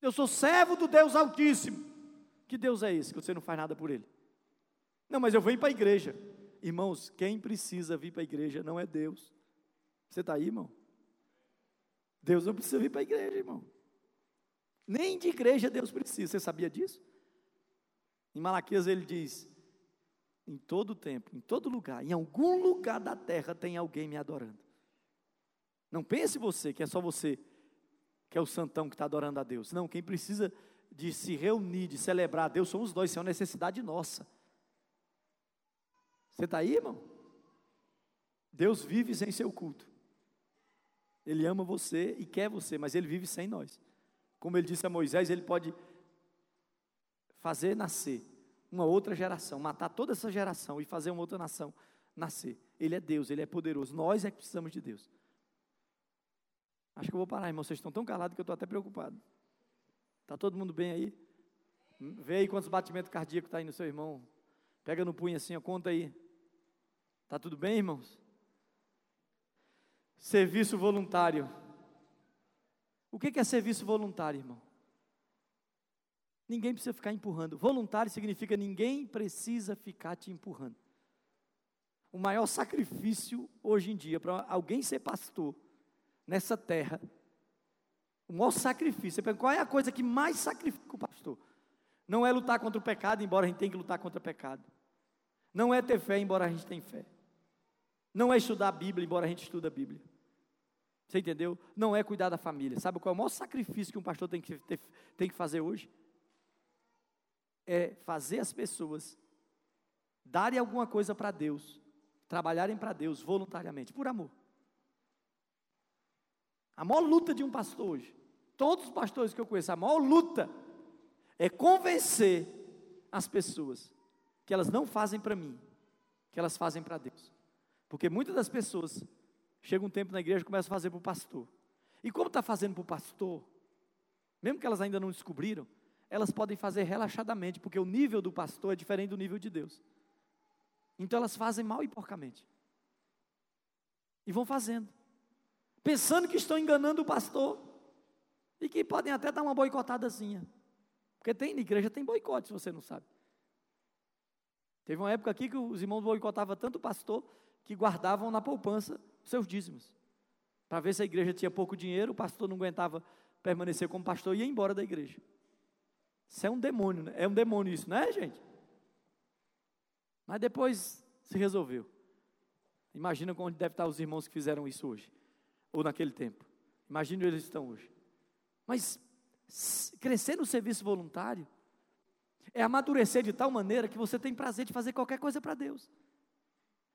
Eu sou servo do Deus Altíssimo. Que Deus é esse que você não faz nada por ele? Não, mas eu venho para a igreja. Irmãos, quem precisa vir para a igreja não é Deus. Você está aí, irmão? Deus não precisa vir para a igreja, irmão. Nem de igreja Deus precisa. Você sabia disso? Em Malaquias ele diz: em todo tempo, em todo lugar, em algum lugar da terra tem alguém me adorando. Não pense você que é só você que é o santão que está adorando a Deus. Não, quem precisa de se reunir, de celebrar a Deus, somos dois, isso é uma necessidade nossa. Você está aí, irmão? Deus vive sem seu culto. Ele ama você e quer você, mas ele vive sem nós. Como ele disse a Moisés, ele pode fazer nascer uma outra geração, matar toda essa geração e fazer uma outra nação nascer. Ele é Deus, ele é poderoso. Nós é que precisamos de Deus. Acho que eu vou parar, irmão. Vocês estão tão calados que eu estou até preocupado. Está todo mundo bem aí? Vê aí quantos batimentos cardíacos está aí no seu irmão. Pega no punho assim, ó, conta aí. Tá tudo bem, irmãos? Serviço voluntário. O que é serviço voluntário, irmão? Ninguém precisa ficar empurrando. Voluntário significa ninguém precisa ficar te empurrando. O maior sacrifício hoje em dia para alguém ser pastor nessa terra, o maior sacrifício. Qual é a coisa que mais sacrifica o pastor? Não é lutar contra o pecado, embora a gente tenha que lutar contra o pecado. Não é ter fé, embora a gente tenha fé. Não é estudar a Bíblia, embora a gente estude a Bíblia. Você entendeu? Não é cuidar da família. Sabe qual é o maior sacrifício que um pastor tem que, ter, tem que fazer hoje? É fazer as pessoas darem alguma coisa para Deus, trabalharem para Deus voluntariamente, por amor. A maior luta de um pastor hoje, todos os pastores que eu conheço, a maior luta é convencer as pessoas que elas não fazem para mim, que elas fazem para Deus. Porque muitas das pessoas chegam um tempo na igreja e começam a fazer para o pastor. E como está fazendo para o pastor, mesmo que elas ainda não descobriram, elas podem fazer relaxadamente, porque o nível do pastor é diferente do nível de Deus. Então elas fazem mal e porcamente. E vão fazendo pensando que estão enganando o pastor e que podem até dar uma boicotadazinha. Porque tem na igreja tem boicote, se você não sabe. Teve uma época aqui que os irmãos boicotavam tanto o pastor que guardavam na poupança seus dízimos. Para ver se a igreja tinha pouco dinheiro, o pastor não aguentava permanecer como pastor e ia embora da igreja. Isso é um demônio, né? É um demônio isso, não é, gente? Mas depois se resolveu. Imagina onde deve estar os irmãos que fizeram isso hoje ou naquele tempo. Imagine onde eles estão hoje. Mas crescer no serviço voluntário é amadurecer de tal maneira que você tem prazer de fazer qualquer coisa para Deus.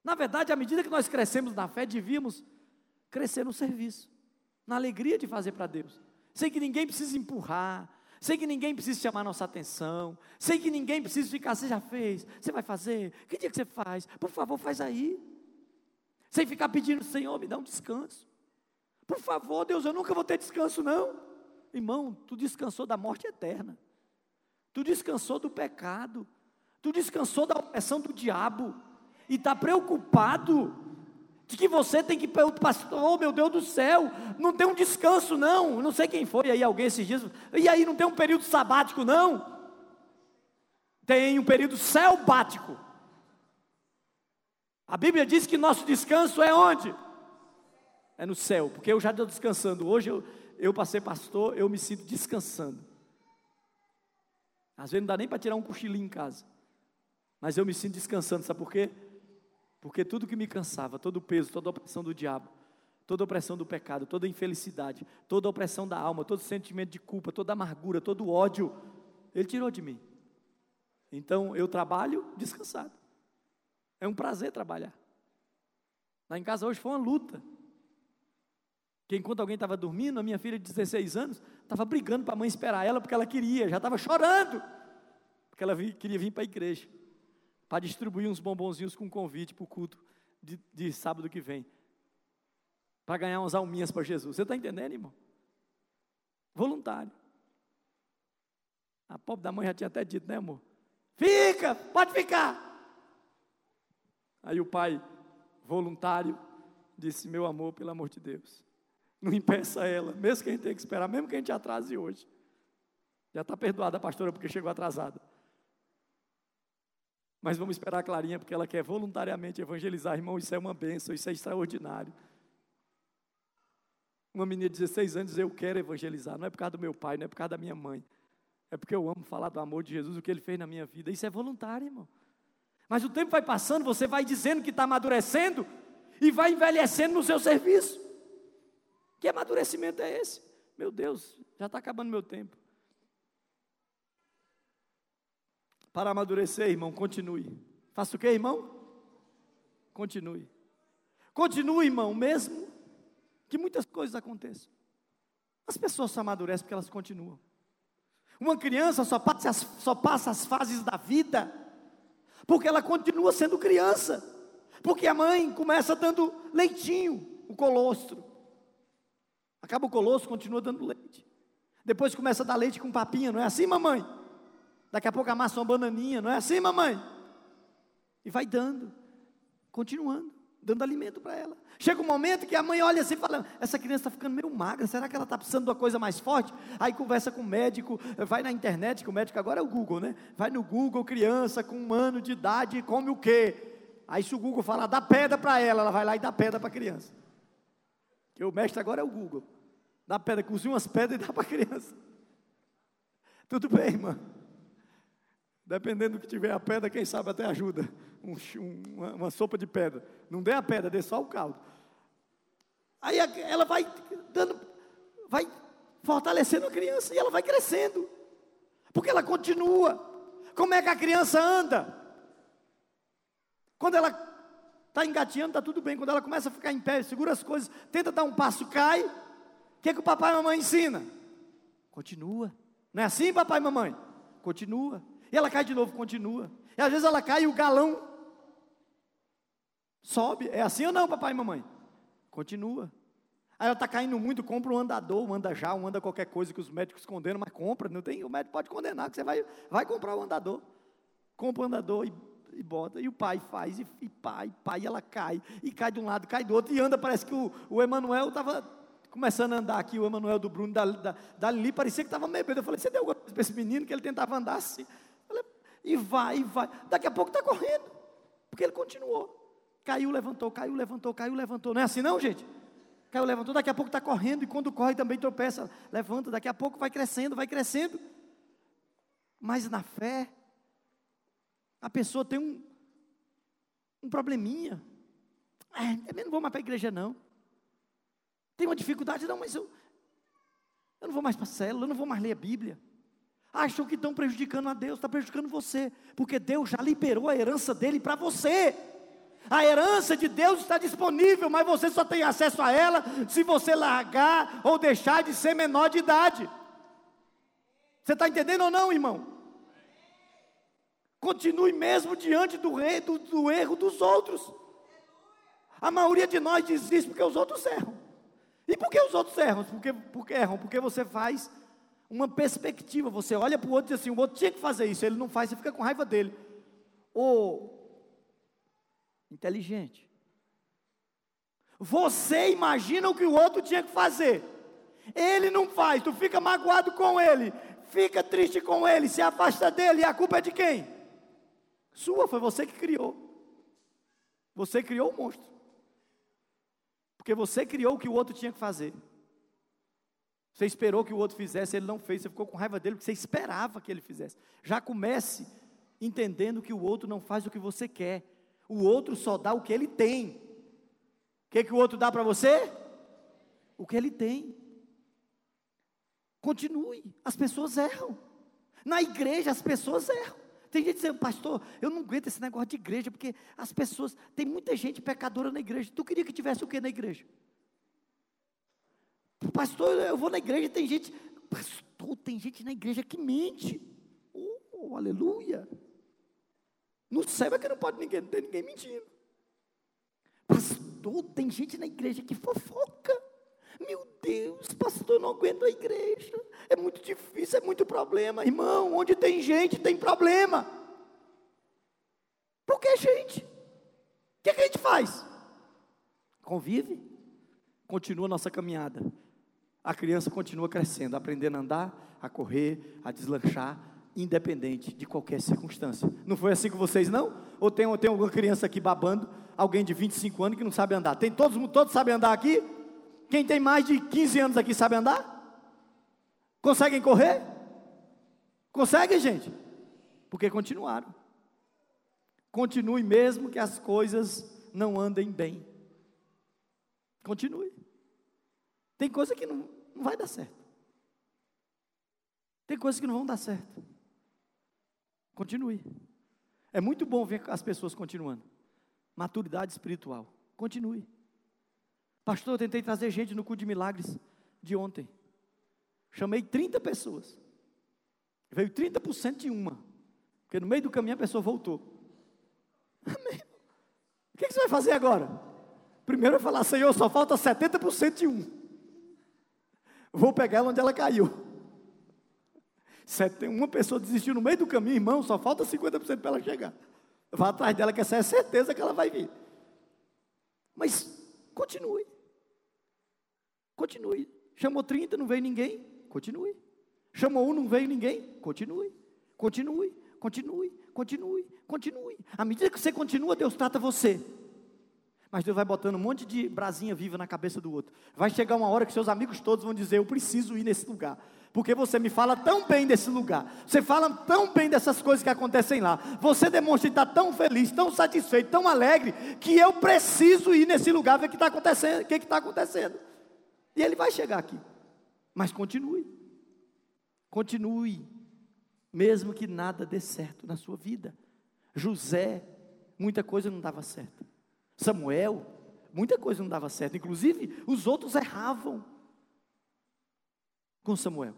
Na verdade, à medida que nós crescemos na fé, devíamos crescer no serviço, na alegria de fazer para Deus. Sei que ninguém precisa empurrar, sei que ninguém precisa chamar nossa atenção, sei que ninguém precisa ficar, você já fez, você vai fazer, que dia que você faz? Por favor, faz aí. Sem ficar pedindo, Senhor, me dá um descanso. Por favor, Deus, eu nunca vou ter descanso, não. Irmão, tu descansou da morte eterna. Tu descansou do pecado. Tu descansou da opressão do diabo. E está preocupado de que você tem que pastor, oh, meu Deus do céu, não tem um descanso não, não sei quem foi aí, alguém esses dias, e aí não tem um período sabático não? Tem um período selbático. A Bíblia diz que nosso descanso é onde? é no céu, porque eu já estou descansando. Hoje eu, eu passei pastor, eu me sinto descansando. Às vezes não dá nem para tirar um cochilinho em casa, mas eu me sinto descansando, sabe por quê? Porque tudo que me cansava, todo o peso, toda a opressão do diabo, toda a opressão do pecado, toda a infelicidade, toda a opressão da alma, todo o sentimento de culpa, toda a amargura, todo o ódio, Ele tirou de mim. Então eu trabalho descansado. É um prazer trabalhar. Lá em casa hoje foi uma luta. Que enquanto alguém estava dormindo, a minha filha de 16 anos estava brigando para a mãe esperar ela porque ela queria, já estava chorando, porque ela queria vir para a igreja, para distribuir uns bombonzinhos com convite para o culto de, de sábado que vem, para ganhar umas alminhas para Jesus. Você está entendendo, irmão? Voluntário. A pobre da mãe já tinha até dito, né, amor? Fica, pode ficar. Aí o pai, voluntário, disse: Meu amor, pelo amor de Deus, não impeça ela, mesmo que a gente tenha que esperar, mesmo que a gente atrase hoje. Já está perdoada a pastora porque chegou atrasada. Mas vamos esperar a Clarinha, porque ela quer voluntariamente evangelizar, irmão. Isso é uma bênção, isso é extraordinário. Uma menina de 16 anos, eu quero evangelizar. Não é por causa do meu pai, não é por causa da minha mãe. É porque eu amo falar do amor de Jesus, o que ele fez na minha vida. Isso é voluntário, irmão. Mas o tempo vai passando, você vai dizendo que está amadurecendo e vai envelhecendo no seu serviço. Que amadurecimento é esse? Meu Deus, já está acabando meu tempo. Para amadurecer, irmão, continue. Faça o que, irmão? Continue. Continue, irmão, mesmo que muitas coisas aconteçam. As pessoas só amadurecem porque elas continuam. Uma criança só passa, as, só passa as fases da vida porque ela continua sendo criança. Porque a mãe começa dando leitinho, o colostro. Acaba o colosso, continua dando leite. Depois começa a dar leite com papinha, não é assim, mamãe? Daqui a pouco amassa uma bananinha, não é assim, mamãe? E vai dando, continuando, dando alimento para ela. Chega um momento que a mãe olha assim e fala: Essa criança está ficando meio magra, será que ela está precisando de uma coisa mais forte? Aí conversa com o médico, vai na internet, que o médico agora é o Google, né? Vai no Google, criança com um ano de idade, come o quê? Aí se o Google falar, dá pedra para ela, ela vai lá e dá pedra para a criança. Que o mestre agora é o Google. Dá pedra, cozinha umas pedras e dá para a criança. [laughs] Tudo bem, irmã. Dependendo do que tiver a pedra, quem sabe até ajuda. Um, uma, uma, sopa de pedra. Não dê a pedra, dê só o caldo. Aí ela vai dando, vai fortalecendo a criança e ela vai crescendo. Porque ela continua. Como é que a criança anda? Quando ela Está engateando, está tudo bem. Quando ela começa a ficar em pé, segura as coisas, tenta dar um passo, cai. O que, é que o papai e a mamãe ensina? Continua. Não é assim, papai e mamãe? Continua. E ela cai de novo, continua. E às vezes ela cai e o galão sobe. É assim ou não, papai e mamãe? Continua. Aí ela está caindo muito, compra um andador, um anda já, um anda qualquer coisa que os médicos condenam, mas compra. Não tem, o médico pode condenar, que você vai, vai comprar o andador. Compra o andador e e bota, e o pai faz, e, e pai, pai, e ela cai, e cai de um lado, cai do outro, e anda, parece que o, o Emanuel estava começando a andar aqui, o Emanuel do Bruno, da, da, dali, parecia que estava meio bem. Eu falei, você deu alguma coisa para esse menino que ele tentava andar assim? E vai, e vai. Daqui a pouco está correndo, porque ele continuou. Caiu, levantou, caiu, levantou, caiu, levantou. Não é assim não, gente? Caiu, levantou, daqui a pouco está correndo, e quando corre também tropeça, levanta, daqui a pouco vai crescendo, vai crescendo. Mas na fé, a pessoa tem um, um probleminha. É, eu não vou mais para a igreja, não. Tem uma dificuldade, não, mas eu, eu não vou mais para a célula, eu não vou mais ler a Bíblia. Acham que estão prejudicando a Deus, está prejudicando você, porque Deus já liberou a herança dele para você. A herança de Deus está disponível, mas você só tem acesso a ela se você largar ou deixar de ser menor de idade. Você está entendendo ou não, irmão? Continue mesmo diante do, rei, do, do erro dos outros. A maioria de nós diz isso porque os outros erram. E por que os outros erram? Porque, porque erram? Porque você faz uma perspectiva. Você olha para o outro e diz assim: o outro tinha que fazer isso, ele não faz, você fica com raiva dele. Ou inteligente. Você imagina o que o outro tinha que fazer. Ele não faz, tu fica magoado com ele, fica triste com ele, se afasta dele, e a culpa é de quem? Sua, foi você que criou. Você criou o monstro. Porque você criou o que o outro tinha que fazer. Você esperou que o outro fizesse, ele não fez, você ficou com raiva dele porque você esperava que ele fizesse. Já comece entendendo que o outro não faz o que você quer. O outro só dá o que ele tem. O que, que o outro dá para você? O que ele tem. Continue. As pessoas erram. Na igreja as pessoas erram. Tem gente dizendo, pastor, eu não aguento esse negócio de igreja, porque as pessoas, tem muita gente pecadora na igreja. Tu queria que tivesse o que na igreja? Pastor, eu vou na igreja tem gente. Pastor, tem gente na igreja que mente. Oh, aleluia. No céu é que não pode ninguém, tem ninguém mentindo. Pastor, tem gente na igreja que fofoca. Meu Deus, pastor, eu não aguento a igreja. É muito difícil, é muito problema. Irmão, onde tem gente, tem problema. Por que gente? O que, é que a gente faz? Convive, continua a nossa caminhada. A criança continua crescendo, aprendendo a andar, a correr, a deslanchar, independente de qualquer circunstância. Não foi assim com vocês, não? Ou tem, ou tem alguma criança aqui babando, alguém de 25 anos que não sabe andar? Tem todos, todos sabem andar aqui? Quem tem mais de 15 anos aqui sabe andar? Conseguem correr? Conseguem, gente? Porque continuaram. Continue mesmo que as coisas não andem bem. Continue. Tem coisa que não, não vai dar certo. Tem coisas que não vão dar certo. Continue. É muito bom ver as pessoas continuando. Maturidade espiritual. Continue. Pastor, eu tentei trazer gente no cu de milagres de ontem. Chamei 30 pessoas. Veio 30% de uma. Porque no meio do caminho a pessoa voltou. Amém. O que, você vai fazer agora? Primeiro vai falar, Senhor, só falta 70% de um. Vou pegar ela onde ela caiu. Uma pessoa desistiu no meio do caminho, irmão, só falta 50% para ela chegar. Vá atrás dela, que essa é certeza que ela vai vir. Mas continue. Continue. Chamou 30, não veio ninguém? Continue. Chamou um, não veio ninguém? Continue. Continue, continue, continue, continue. À medida que você continua, Deus trata você. Mas Deus vai botando um monte de brasinha viva na cabeça do outro. Vai chegar uma hora que seus amigos todos vão dizer: Eu preciso ir nesse lugar. Porque você me fala tão bem desse lugar. Você fala tão bem dessas coisas que acontecem lá. Você demonstra estar tão feliz, tão satisfeito, tão alegre, que eu preciso ir nesse lugar ver o que está acontecendo. O que está acontecendo. E ele vai chegar aqui. Mas continue. Continue. Mesmo que nada dê certo na sua vida. José, muita coisa não dava certo. Samuel, muita coisa não dava certo. Inclusive, os outros erravam com Samuel.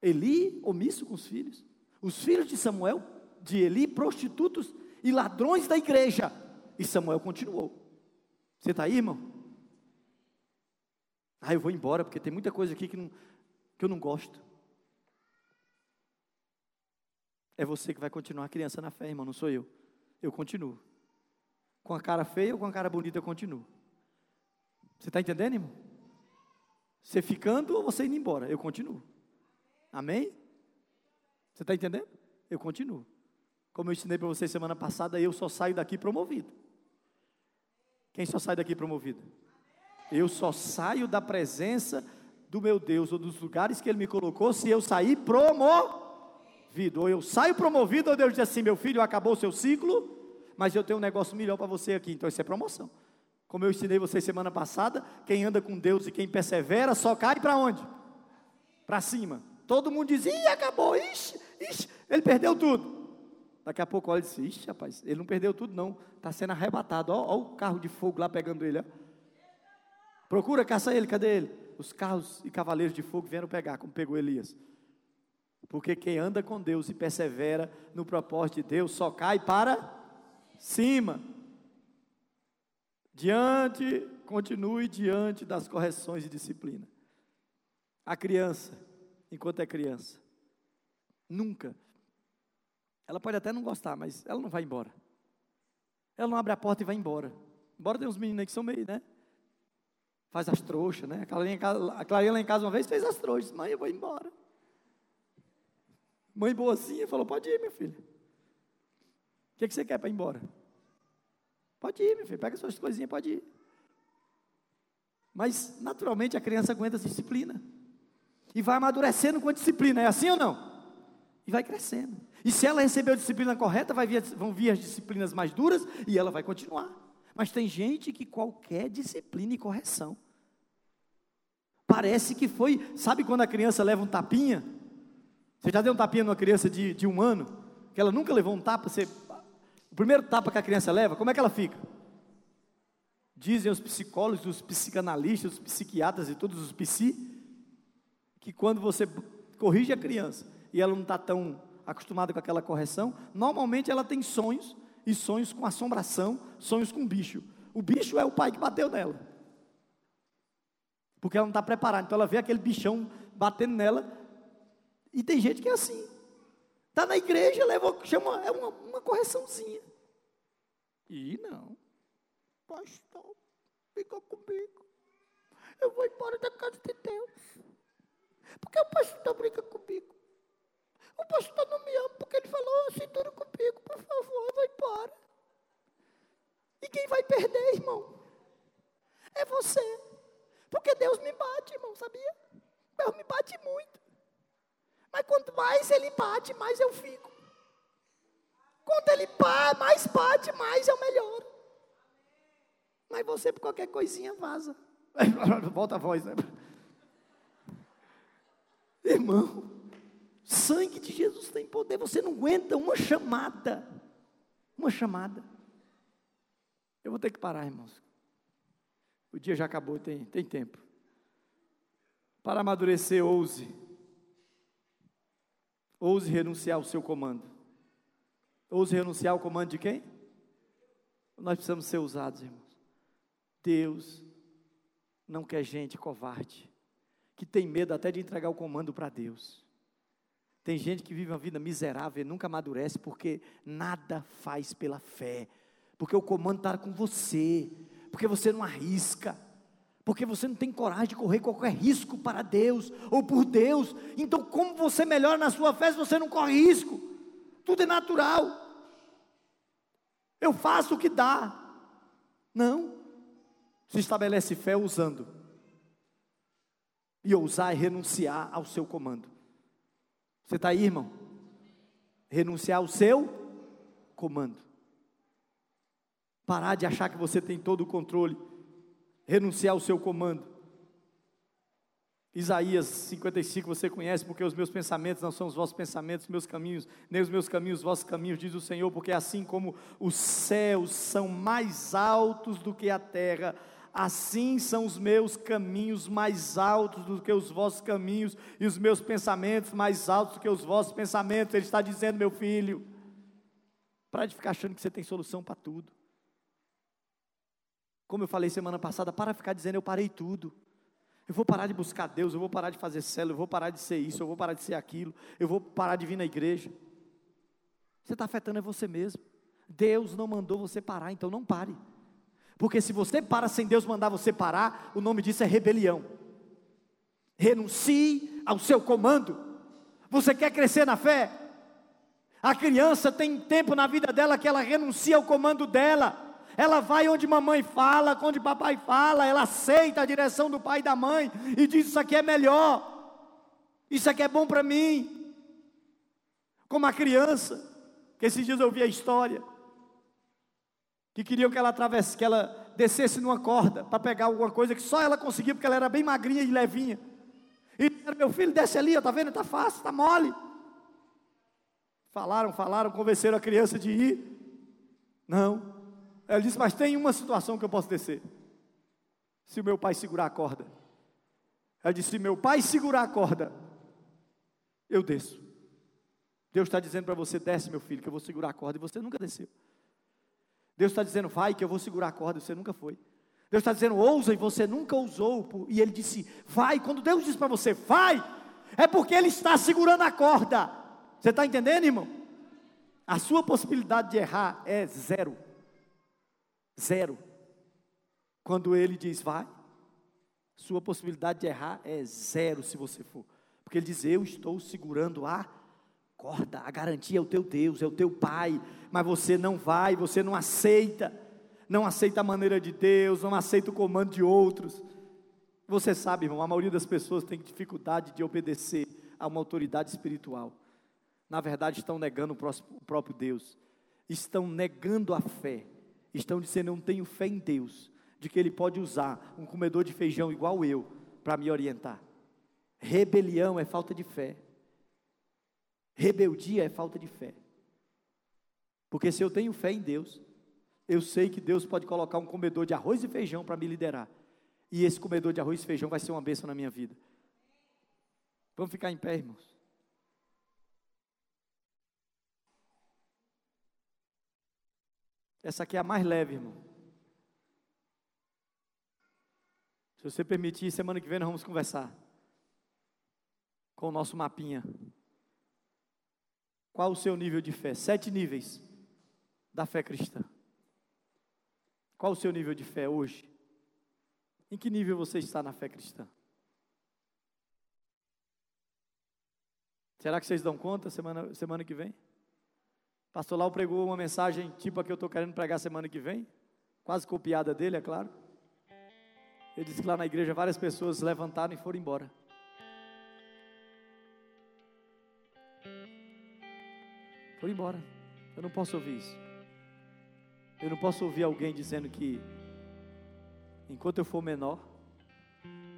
Eli, omisso com os filhos. Os filhos de Samuel, de Eli, prostitutos e ladrões da igreja. E Samuel continuou. Você está aí, irmão? Ah, eu vou embora porque tem muita coisa aqui que, não, que eu não gosto. É você que vai continuar criança na fé, irmão, não sou eu. Eu continuo. Com a cara feia ou com a cara bonita, eu continuo. Você está entendendo, irmão? Você ficando ou você indo embora, eu continuo. Amém? Você está entendendo? Eu continuo. Como eu ensinei para vocês semana passada, eu só saio daqui promovido. Quem só sai daqui promovido? Eu só saio da presença do meu Deus ou dos lugares que Ele me colocou se eu sair promovido. Ou eu saio promovido, ou Deus diz assim: meu filho, acabou o seu ciclo, mas eu tenho um negócio melhor para você aqui. Então isso é promoção. Como eu ensinei vocês semana passada, quem anda com Deus e quem persevera só cai para onde? Para cima. Todo mundo diz: ih, acabou, ixi, ixi, ele perdeu tudo. Daqui a pouco olha e diz: ixi, rapaz, ele não perdeu tudo, não. Está sendo arrebatado. Olha o carro de fogo lá pegando ele. Ó. Procura, caça ele, cadê ele? Os carros e cavaleiros de fogo vieram pegar, como pegou Elias. Porque quem anda com Deus e persevera no propósito de Deus só cai para cima. Diante, continue diante das correções de disciplina. A criança, enquanto é criança, nunca, ela pode até não gostar, mas ela não vai embora. Ela não abre a porta e vai embora. Embora tem uns meninos aí que são meio, né? faz as trouxas, né? A Clarinha, a Clarinha lá em casa uma vez fez as trouxas. Mãe, eu vou embora. Mãe boazinha falou: Pode ir, meu filho. O que, que você quer para ir embora? Pode ir, meu filho. Pega suas coisinhas, pode ir. Mas, naturalmente, a criança aguenta essa disciplina. E vai amadurecendo com a disciplina. É assim ou não? E vai crescendo. E se ela recebeu a disciplina correta, vir, vão vir as disciplinas mais duras e ela vai continuar. Mas tem gente que qualquer disciplina e correção. Parece que foi, sabe quando a criança leva um tapinha? Você já deu um tapinha numa criança de, de um ano? que ela nunca levou um tapa, você, o primeiro tapa que a criança leva, como é que ela fica? Dizem os psicólogos, os psicanalistas, os psiquiatras e todos os psi, que quando você corrige a criança e ela não está tão acostumada com aquela correção, normalmente ela tem sonhos, e sonhos com assombração, sonhos com bicho. O bicho é o pai que bateu nela. Porque ela não está preparada. Então ela vê aquele bichão batendo nela. E tem gente que é assim. Está na igreja, leva, chama, é uma, uma correçãozinha. E não. Pastor, fica comigo. Eu vou embora da casa de Deus. Porque o pastor brinca comigo. O pastor não me ama porque ele falou assim tudo comigo. Por favor, eu vou embora. E quem vai perder, irmão? É você. Porque Deus me bate, irmão, sabia? Deus me bate muito. Mas quanto mais ele bate, mais eu fico. Quanto ele bate, mais bate, mais eu melhoro. Mas você, por qualquer coisinha, vaza. [laughs] Volta a voz, né? Irmão, sangue de Jesus tem poder. Você não aguenta uma chamada. Uma chamada. Eu vou ter que parar, irmãos. O dia já acabou, tem, tem tempo. Para amadurecer, ouse. Ouse renunciar ao seu comando. Ouse renunciar ao comando de quem? Nós precisamos ser usados, irmãos. Deus não quer gente covarde, que tem medo até de entregar o comando para Deus. Tem gente que vive uma vida miserável e nunca amadurece porque nada faz pela fé, porque o comando está com você, porque você não arrisca, porque você não tem coragem de correr qualquer risco para Deus ou por Deus. Então, como você melhora na sua fé se você não corre risco? Tudo é natural. Eu faço o que dá. Não. Se estabelece fé usando. E ousar é renunciar ao seu comando. Você está aí, irmão? Renunciar ao seu comando. Parar de achar que você tem todo o controle renunciar ao seu comando. Isaías 55 você conhece, porque os meus pensamentos não são os vossos pensamentos, meus caminhos, nem os meus caminhos, os vossos caminhos, diz o Senhor, porque assim como os céus são mais altos do que a terra, assim são os meus caminhos mais altos do que os vossos caminhos, e os meus pensamentos mais altos do que os vossos pensamentos. Ele está dizendo, meu filho, para de ficar achando que você tem solução para tudo. Como eu falei semana passada, para ficar dizendo eu parei tudo. Eu vou parar de buscar Deus, eu vou parar de fazer célula, eu vou parar de ser isso, eu vou parar de ser aquilo, eu vou parar de vir na igreja. Você está afetando é você mesmo. Deus não mandou você parar, então não pare. Porque se você para sem Deus mandar você parar, o nome disso é rebelião. Renuncie ao seu comando. Você quer crescer na fé? A criança tem tempo na vida dela que ela renuncia ao comando dela ela vai onde mamãe fala, onde papai fala, ela aceita a direção do pai e da mãe e diz: Isso aqui é melhor, isso aqui é bom para mim. Como a criança, que esses dias eu ouvi a história, que queriam que ela atravesse, que ela descesse numa corda para pegar alguma coisa que só ela conseguia, porque ela era bem magrinha e levinha. E meu filho, desce ali, está vendo? Está fácil, está mole. Falaram, falaram, convenceram a criança de ir. Não. Ela disse: Mas tem uma situação que eu posso descer. Se o meu pai segurar a corda. Ela disse: Se meu pai segurar a corda, eu desço. Deus está dizendo para você: Desce, meu filho, que eu vou segurar a corda. E você nunca desceu. Deus está dizendo: Vai, que eu vou segurar a corda. E você nunca foi. Deus está dizendo: Ousa, e você nunca ousou. E ele disse: Vai. Quando Deus diz para você: Vai, é porque Ele está segurando a corda. Você está entendendo, irmão? A sua possibilidade de errar é zero. Zero. Quando ele diz vai, sua possibilidade de errar é zero se você for. Porque ele diz: Eu estou segurando a corda, a garantia é o teu Deus, é o teu Pai, mas você não vai, você não aceita, não aceita a maneira de Deus, não aceita o comando de outros. Você sabe, irmão, a maioria das pessoas tem dificuldade de obedecer a uma autoridade espiritual. Na verdade, estão negando o próprio Deus, estão negando a fé estão dizendo: Eu não tenho fé em Deus, de que Ele pode usar um comedor de feijão igual eu para me orientar. Rebelião é falta de fé. Rebeldia é falta de fé. Porque se eu tenho fé em Deus, eu sei que Deus pode colocar um comedor de arroz e feijão para me liderar. E esse comedor de arroz e feijão vai ser uma bênção na minha vida. Vamos ficar em pé, irmãos. Essa aqui é a mais leve, irmão. Se você permitir, semana que vem nós vamos conversar com o nosso mapinha. Qual o seu nível de fé? Sete níveis da fé cristã. Qual o seu nível de fé hoje? Em que nível você está na fé cristã? Será que vocês dão conta semana, semana que vem? Pastor Lau pregou uma mensagem tipo a que eu estou querendo pregar semana que vem, quase copiada dele, é claro. Ele disse que lá na igreja várias pessoas levantaram e foram embora. Foram embora. Eu não posso ouvir isso. Eu não posso ouvir alguém dizendo que enquanto eu for menor,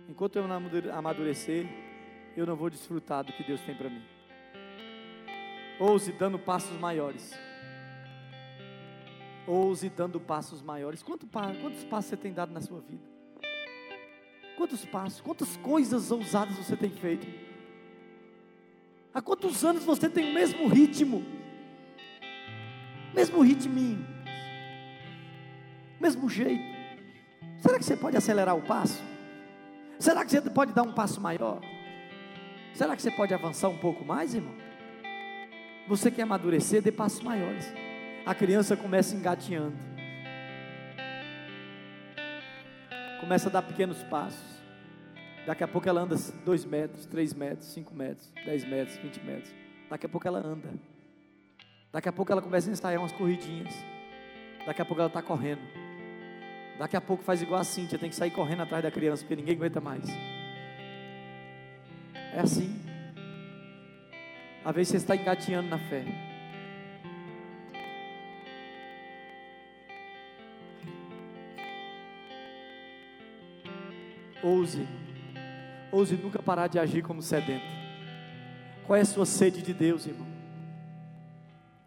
enquanto eu não amadurecer, eu não vou desfrutar do que Deus tem para mim. Ouse dando passos maiores. Ouse dando passos maiores. Quanto, quantos passos você tem dado na sua vida? Quantos passos, quantas coisas ousadas você tem feito? Há quantos anos você tem o mesmo ritmo? Mesmo ritminho? Mesmo jeito? Será que você pode acelerar o passo? Será que você pode dar um passo maior? Será que você pode avançar um pouco mais, irmão? Você quer amadurecer, dê passos maiores. A criança começa engateando. Começa a dar pequenos passos. Daqui a pouco ela anda 2 metros, 3 metros, 5 metros, 10 metros, 20 metros. Daqui a pouco ela anda. Daqui a pouco ela começa a ensaiar umas corridinhas. Daqui a pouco ela está correndo. Daqui a pouco faz igual a Cíntia, tem que sair correndo atrás da criança, porque ninguém aguenta mais. É assim. Às vezes você está engatinhando na fé. Ouse, ouse nunca parar de agir como sedento. Qual é a sua sede de Deus, irmão?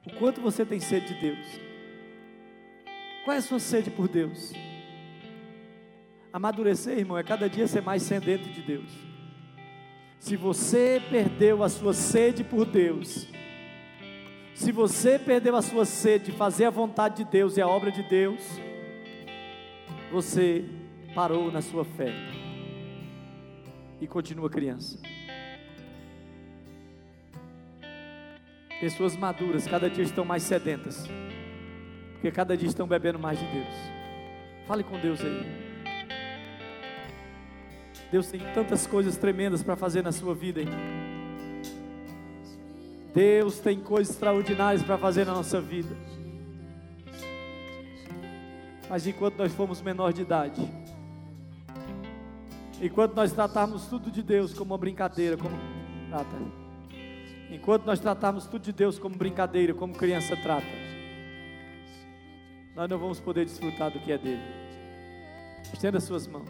O quanto você tem sede de Deus? Qual é a sua sede por Deus? Amadurecer, irmão, é cada dia ser mais sedento de Deus. Se você perdeu a sua sede por Deus, se você perdeu a sua sede de fazer a vontade de Deus e a obra de Deus, você parou na sua fé e continua criança. Pessoas maduras cada dia estão mais sedentas, porque cada dia estão bebendo mais de Deus. Fale com Deus aí. Deus tem tantas coisas tremendas para fazer na sua vida, hein? Deus tem coisas extraordinárias para fazer na nossa vida. Mas enquanto nós fomos menor de idade, enquanto nós tratarmos tudo de Deus como uma brincadeira, como trata, enquanto nós tratarmos tudo de Deus como brincadeira, como criança trata, nós não vamos poder desfrutar do que é dele. Estenda suas mãos.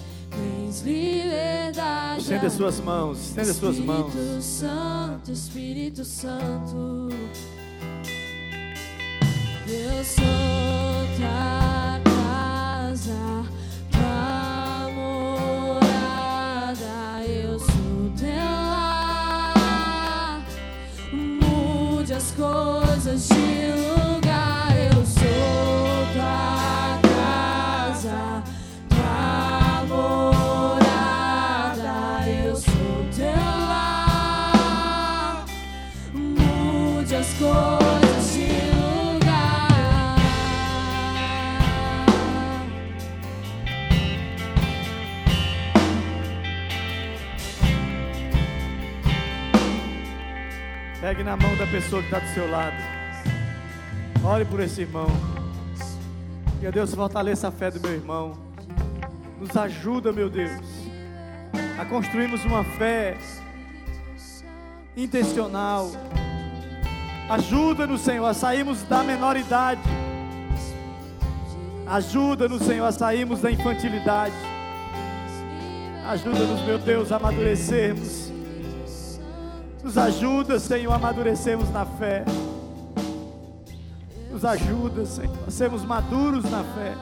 Tens liberdade. Estenda suas mãos, estenda suas mãos. Espírito Santo, Espírito Santo. Eu sou Pegue na mão da pessoa que está do seu lado. Ore por esse irmão. Que Deus fortaleça a fé do meu irmão. Nos ajuda, meu Deus, a construirmos uma fé intencional. Ajuda-nos, Senhor, a sairmos da menoridade. Ajuda-nos, Senhor, a sairmos da infantilidade. Ajuda-nos, meu Deus, a amadurecermos. Nos ajuda, Senhor, a amadurecermos na fé. Nos ajuda, Senhor, a sermos maduros na fé.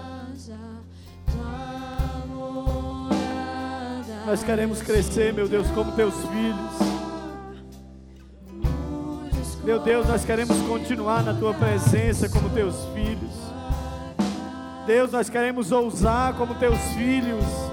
Nós queremos crescer, meu Deus, como teus filhos. Meu Deus, nós queremos continuar na tua presença como teus filhos. Deus, nós queremos ousar como teus filhos.